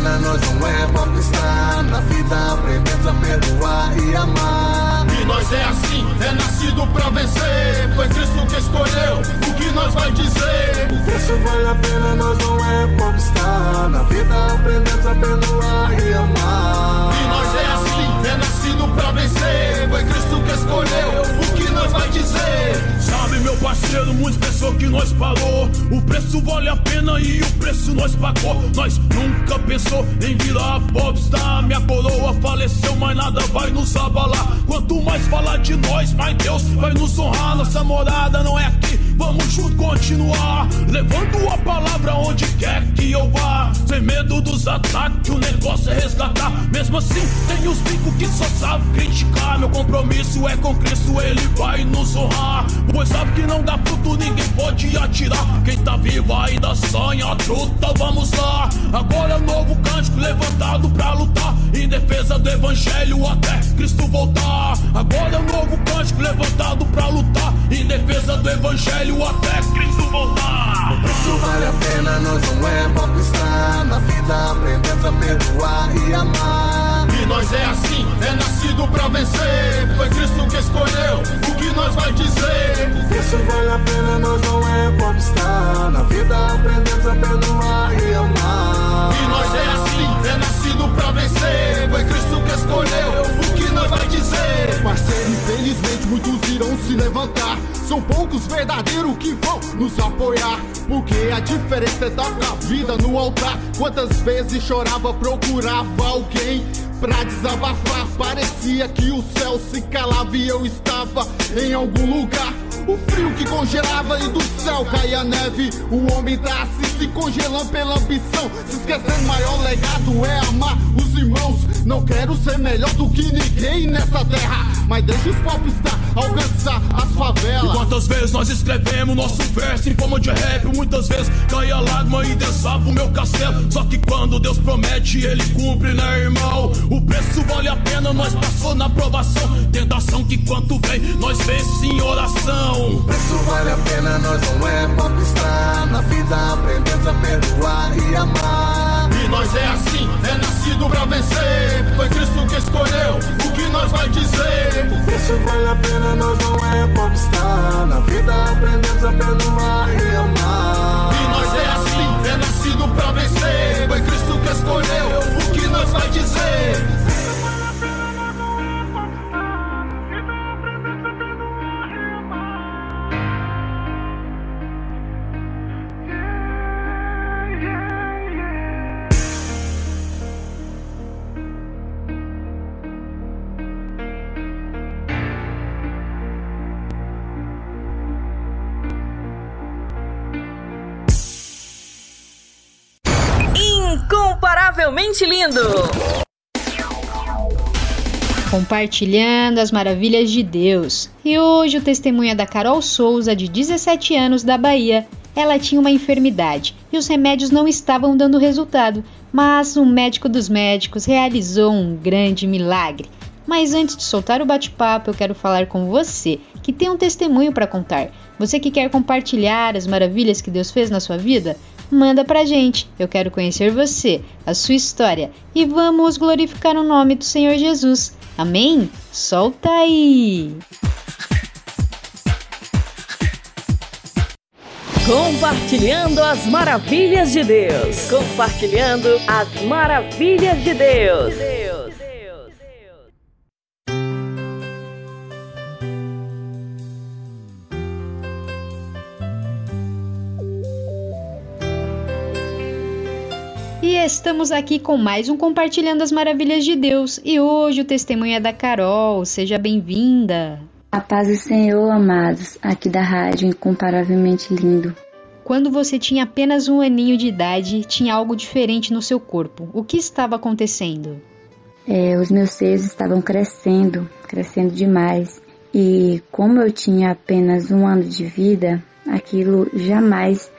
Pena, nós não é popstar Na vida aprendemos a perdoar e amar E nós é assim, é nascido pra vencer. Foi Cristo que escolheu o que nós vai dizer. O preço vale a pena, nós não é popstar Na vida aprendemos a perdoar e amar E nós é assim, é nascido pra vencer. Foi Cristo que escolheu o nós vai dizer. Sabe, meu parceiro, muitos pensou que nós parou. O preço vale a pena e o preço nós pagou. Nós nunca pensou em virar popstar. Minha coroa faleceu, mas nada vai nos abalar. Quanto mais falar de nós, mais Deus vai nos honrar. Nossa morada não é aqui, vamos junto continuar. Levando a palavra onde quer que eu vá. Sem medo dos ataques, o negócio é resgatar. Mesmo assim, tem os bicos que só sabem criticar. Meu compromisso é com Cristo, ele vai nos honrar. Pois sabe que não dá fruto, ninguém pode atirar. Quem tá vivo ainda sonha, truta, vamos lá. Agora é novo cântico levantado pra lutar. Em defesa do evangelho até Cristo voltar. Agora é novo cântico levantado pra lutar. Em defesa do evangelho até Cristo voltar. O preço vale a pena, nós não é popstar. Na vida aprendemos a perdoar e amar. E nós é assim, é nascido pra vencer. Foi Cristo que escolheu o que nós vai dizer. O preço vale a pena, nós não é popstar. Na vida aprendemos a perdoar e amar. E nós é assim, é nascido pra vencer. Foi Cristo que escolheu nós vai dizer. Parceiro, infelizmente muitos irão se levantar. São poucos verdadeiros que vão nos apoiar. Porque a diferença é dar a vida no altar. Quantas vezes chorava, procurava alguém pra desabafar. Parecia que o céu se calava e eu estava em algum lugar. O frio que congelava e do céu caía neve. O homem tá se congelando pela ambição. Se esquecendo, maior legado é amar os irmãos. Não quero ser melhor do que ninguém nessa terra. Mas deixa os popstar alcançar as favelas. E quantas vezes nós escrevemos nosso verso em forma de rap? Muitas vezes cai a lágrima e desaba o meu castelo. Só que quando Deus promete, Ele cumpre, né, irmão? O preço vale a pena, nós passou na aprovação. Tentação que quanto vem, nós vence em oração. O preço vale a pena, nós não é popstar. Na vida aprendemos a perdoar e amar. E nós é assim, é nascido pra vencer. Foi Cristo que escolheu o que nós vai dizer. O preço vale a pena, nós não é popstar. Na vida aprendemos a perdoar e amar. E nós é assim, é nascido pra vencer. Foi Cristo que escolheu vai dizer. Incomparavelmente lindo! Compartilhando as maravilhas de Deus. E hoje o testemunho é da Carol Souza, de 17 anos, da Bahia. Ela tinha uma enfermidade e os remédios não estavam dando resultado, mas um médico dos médicos realizou um grande milagre. Mas antes de soltar o bate-papo, eu quero falar com você que tem um testemunho para contar. Você que quer compartilhar as maravilhas que Deus fez na sua vida? Manda pra gente. Eu quero conhecer você, a sua história e vamos glorificar o nome do Senhor Jesus. Amém? Solta aí! Compartilhando as maravilhas de Deus. Compartilhando as maravilhas de Deus. Estamos aqui com mais um Compartilhando as Maravilhas de Deus. E hoje o testemunho é da Carol. Seja bem-vinda. A paz do Senhor, amados, aqui da rádio Incomparavelmente Lindo. Quando você tinha apenas um aninho de idade, tinha algo diferente no seu corpo. O que estava acontecendo? É, os meus seios estavam crescendo, crescendo demais. E como eu tinha apenas um ano de vida, aquilo jamais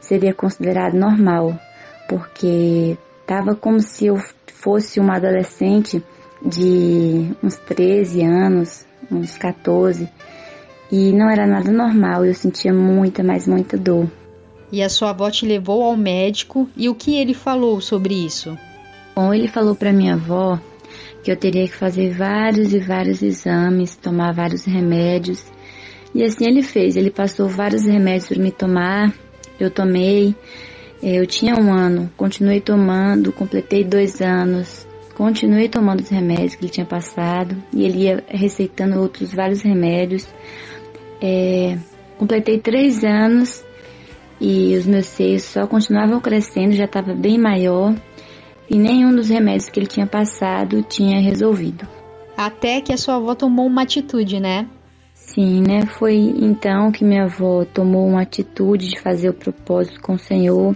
seria considerado normal, porque estava como se eu fosse uma adolescente de uns 13 anos, uns 14, e não era nada normal, eu sentia muita, mas muita dor. E a sua avó te levou ao médico e o que ele falou sobre isso? Bom, ele falou para minha avó que eu teria que fazer vários e vários exames, tomar vários remédios. E assim ele fez, ele passou vários remédios para me tomar, eu tomei. Eu tinha um ano, continuei tomando, completei dois anos, continuei tomando os remédios que ele tinha passado e ele ia receitando outros vários remédios. É, completei três anos e os meus seios só continuavam crescendo, já estava bem maior e nenhum dos remédios que ele tinha passado tinha resolvido. Até que a sua avó tomou uma atitude, né? Sim, né? Foi então que minha avó tomou uma atitude de fazer o propósito com o Senhor,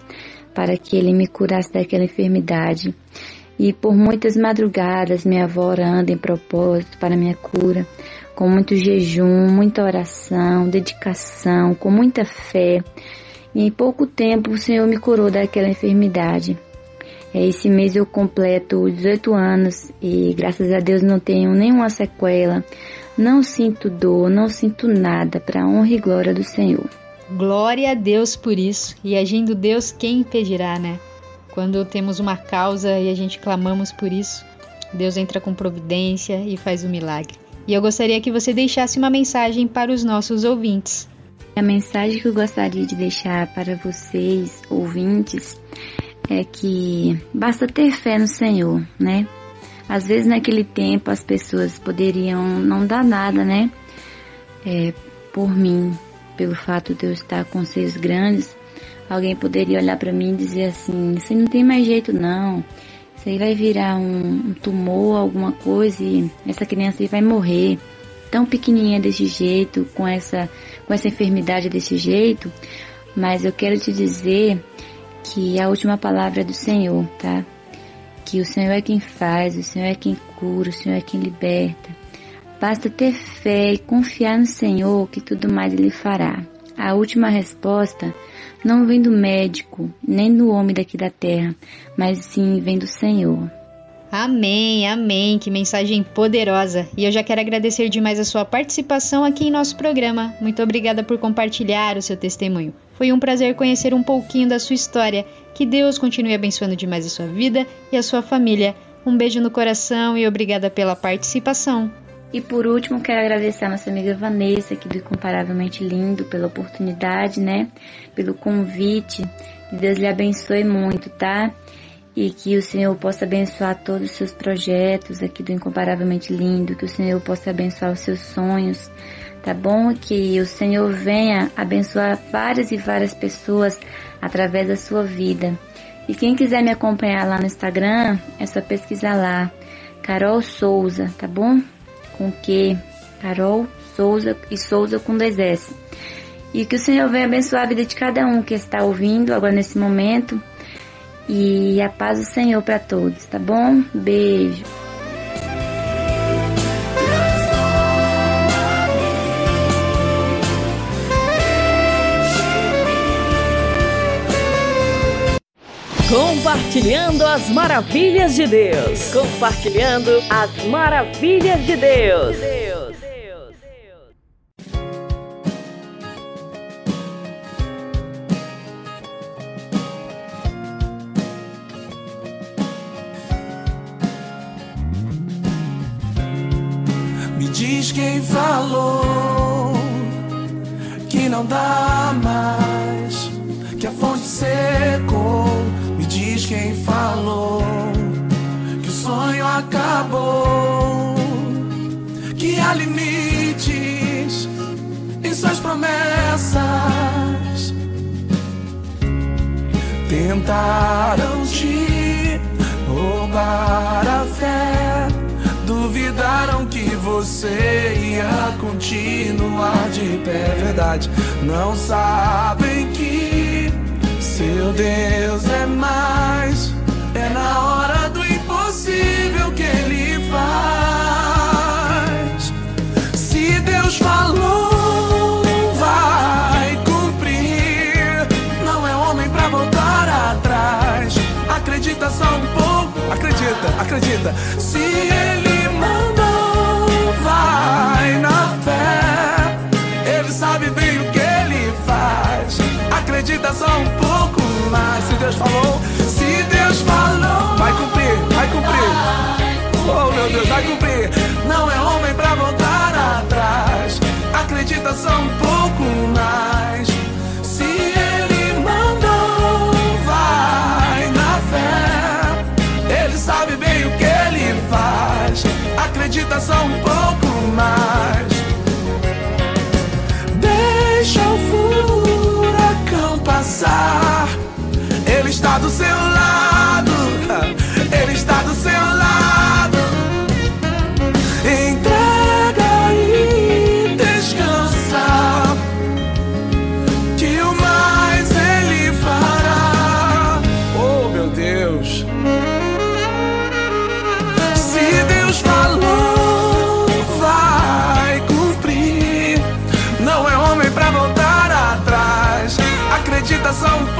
para que ele me curasse daquela enfermidade. E por muitas madrugadas minha avó orando em propósito para minha cura, com muito jejum, muita oração, dedicação, com muita fé. E em pouco tempo o Senhor me curou daquela enfermidade. É, esse mês eu completo 18 anos e graças a Deus não tenho nenhuma sequela, não sinto dor, não sinto nada, para honra e glória do Senhor. Glória a Deus por isso. E agindo Deus, quem impedirá, né? Quando temos uma causa e a gente clamamos por isso, Deus entra com providência e faz o milagre. E eu gostaria que você deixasse uma mensagem para os nossos ouvintes. A mensagem que eu gostaria de deixar para vocês, ouvintes, é que basta ter fé no Senhor, né? Às vezes naquele tempo as pessoas poderiam não dar nada, né? É, por mim, pelo fato de eu estar com seus grandes, alguém poderia olhar para mim e dizer assim: você não tem mais jeito não, isso aí vai virar um, um tumor, alguma coisa e essa criança aí vai morrer. Tão pequenininha desse jeito, com essa, com essa enfermidade desse jeito, mas eu quero te dizer que a última palavra é do Senhor, tá? Que o Senhor é quem faz, o Senhor é quem cura, o Senhor é quem liberta. Basta ter fé e confiar no Senhor que tudo mais Ele fará. A última resposta não vem do médico, nem do homem daqui da terra, mas sim vem do Senhor. Amém, amém, que mensagem poderosa. E eu já quero agradecer demais a sua participação aqui em nosso programa. Muito obrigada por compartilhar o seu testemunho. Foi um prazer conhecer um pouquinho da sua história. Que Deus continue abençoando demais a sua vida e a sua família. Um beijo no coração e obrigada pela participação. E por último, quero agradecer a nossa amiga Vanessa, aqui do Incomparavelmente Lindo, pela oportunidade, né? Pelo convite. Que Deus lhe abençoe muito, tá? E que o Senhor possa abençoar todos os seus projetos aqui do Incomparavelmente Lindo, que o Senhor possa abençoar os seus sonhos, tá bom? Que o Senhor venha abençoar várias e várias pessoas através da sua vida. E quem quiser me acompanhar lá no Instagram, é só pesquisar lá, Carol Souza, tá bom? com Q, Carol Souza e Souza com dois S. E que o Senhor venha abençoar a vida de cada um que está ouvindo agora nesse momento. E a paz do Senhor para todos, tá bom? Beijo. Compartilhando as maravilhas de Deus. Compartilhando as maravilhas de Deus. Me diz quem falou que não dá mais, que a fonte secou. Quem falou que o sonho acabou, que há limites em suas promessas. Tentaram te roubar a fé. Duvidaram que você ia continuar de pé, verdade. Não sabem que seu Deus é mais. É na hora do impossível que ele faz. Se Deus falou, vai cumprir. Não é homem pra voltar atrás. Acredita só um pouco, acredita, acredita. Se ele mandou, vai na fé. Ele sabe bem o. Acredita só um pouco mais. Se Deus falou, se Deus falou, vai cumprir, vai cumprir. Oh meu Deus, vai cumprir. Não é homem pra voltar atrás. Acredita só um pouco mais. Se ele mandou, vai na fé. Ele sabe bem o que ele faz. Acredita só um pouco mais. Passar. Ele está do seu lado. Ele está do seu lado. Só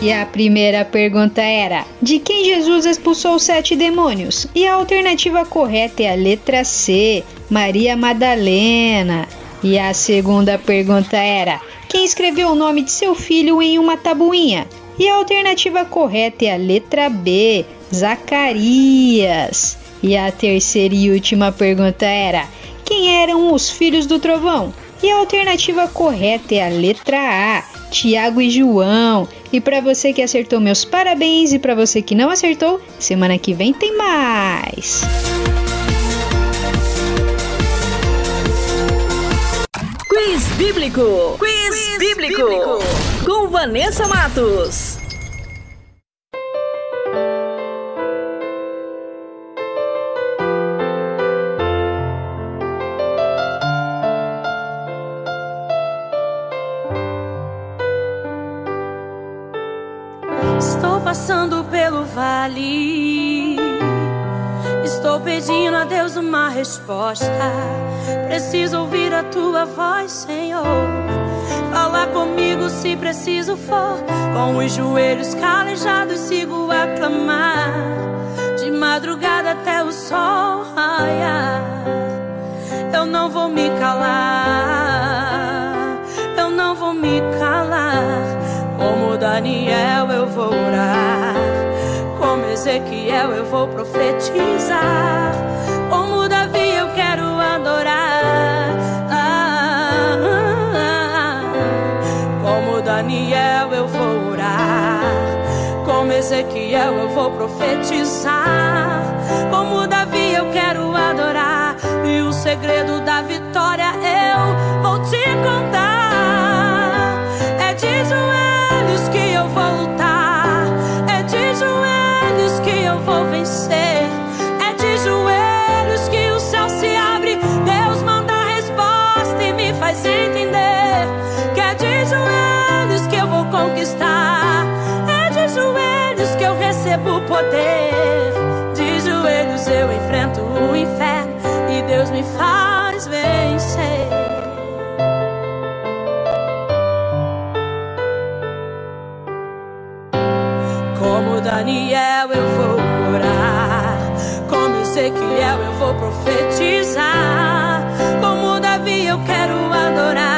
E a primeira pergunta era: de quem Jesus expulsou sete demônios? E a alternativa correta é a letra C, Maria Madalena. E a segunda pergunta era: quem escreveu o nome de seu filho em uma tabuinha? E a alternativa correta é a letra B, Zacarias. E a terceira e última pergunta era: quem eram os filhos do trovão? E a alternativa correta é a letra A, Tiago e João. E para você que acertou, meus parabéns. E para você que não acertou, semana que vem tem mais. Quiz Bíblico. Quiz, bíblico. Com Vanessa Matos. Vale. Estou pedindo a Deus uma resposta. Preciso ouvir a tua voz, Senhor. Fala comigo se preciso for. Com os joelhos calejados, sigo a clamar. De madrugada até o sol raiar. Eu não vou me calar. Eu não vou me calar. Como Daniel eu vou orar, Ezequiel eu vou profetizar, como Davi eu quero adorar. Ah, ah, ah. Como Daniel eu vou orar, como Ezequiel eu vou profetizar, como Davi eu quero adorar. E o segredo da vitória eu vou te contar. É de joelhos que o céu se abre. Deus manda a resposta e me faz entender que é de joelhos que eu vou conquistar. É de joelhos que eu recebo poder. De joelhos eu enfrento o inferno e Deus me faz vencer. Como Daniel eu Ezequiel eu vou profetizar, como Davi eu quero adorar.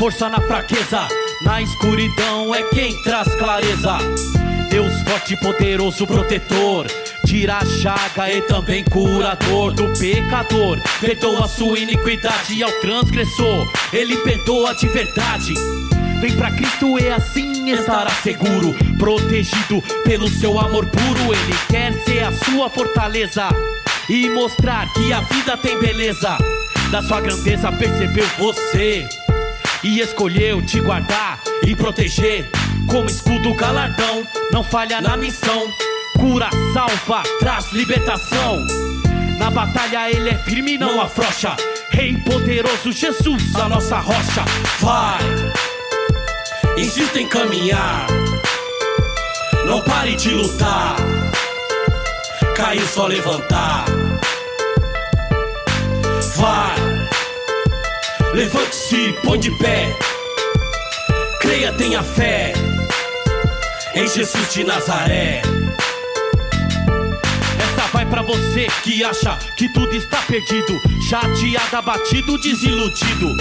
Força na fraqueza. Na escuridão é quem traz clareza. Deus forte, poderoso, protetor. Tira a chaga e também curador do pecador. Perdoa sua iniquidade ao transgressor. Ele perdoa de verdade. Vem pra Cristo e assim estará seguro, protegido pelo seu amor puro. Ele quer ser a sua fortaleza e mostrar que a vida tem beleza. Da sua grandeza percebeu você e escolheu te guardar e proteger. Como escudo galardão, não falha na missão. Cura, salva, traz libertação. Na batalha ele é firme, não afrouxa. Rei poderoso, Jesus, a nossa rocha. Vai, insista em caminhar. Não pare de lutar. Caiu só levantar. Vai, levante-se, põe de pé. Creia, tenha fé em Jesus de Nazaré. Essa vai pra você que acha que tudo está perdido, chateado, abatido, desiludido.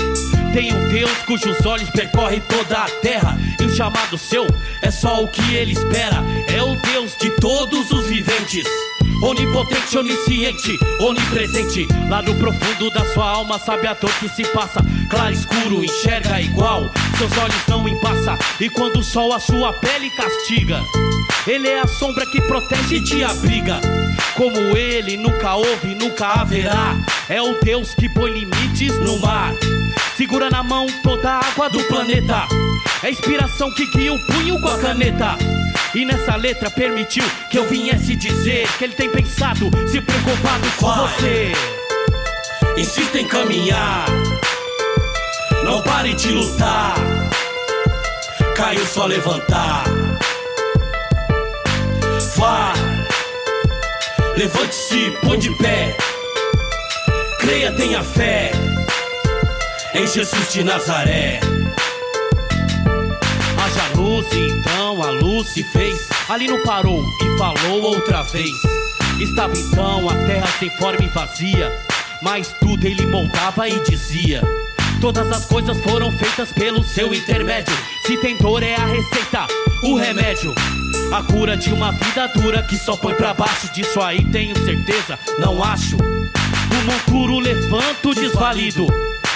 Tem um Deus cujos olhos percorrem toda a terra e o chamado seu é só o que ele espera. É o Deus de todos os viventes. Onipotente, onisciente, onipresente. Lá no profundo da sua alma sabe a dor que se passa. Claro, escuro, enxerga igual. Seus olhos não embaça E quando o sol a sua pele castiga Ele é a sombra que protege e te abriga. Como ele nunca houve, nunca haverá. É o Deus que põe limites no mar. Segura na mão toda a água do planeta É a inspiração que guia o punho com a caneta e nessa letra permitiu que eu viesse dizer que ele tem pensado, se preocupado com Vai. você. Insista em caminhar, não pare de lutar. Caiu só levantar. Vai, levante-se, põe de pé. Creia, tenha fé em Jesus de Nazaré. Luz, então a luz se fez. Ali não parou e falou outra vez. Estava então a terra sem forma e vazia. Mas tudo ele moldava e dizia. Todas as coisas foram feitas pelo seu intermédio. Se tem dor é a receita, o remédio. A cura de uma vida dura que só põe pra baixo. Disso aí tenho certeza, não acho. O monturo levanto desvalido.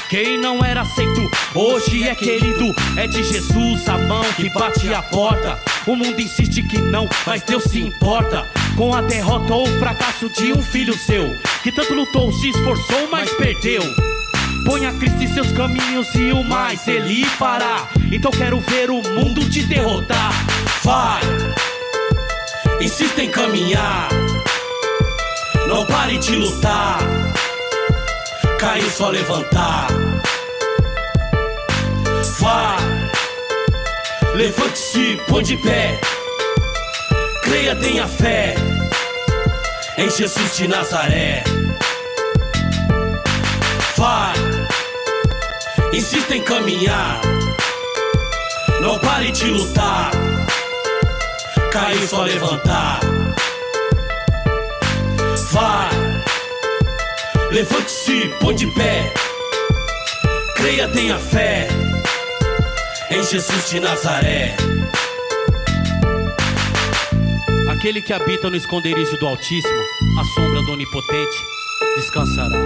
Quem não era aceito, hoje é querido. É de Jesus a mão que bate a porta. O mundo insiste que não, mas Deus se importa. Com a derrota ou o fracasso de um filho seu, que tanto lutou, se esforçou, mas perdeu. Ponha Cristo em seus caminhos e o mais ele fará. Então quero ver o mundo te derrotar. Vai, insista em caminhar. Não pare de lutar. Caiu só levantar. Vai, levante-se, põe de pé. Creia, tenha fé em Jesus de Nazaré. Vai, insista em caminhar. Não pare de lutar. Caiu só levantar. Vai, levante-se, põe de pé. Creia, tenha fé em Jesus de Nazaré. Aquele que habita no esconderijo do Altíssimo, a sombra do Onipotente, descansará.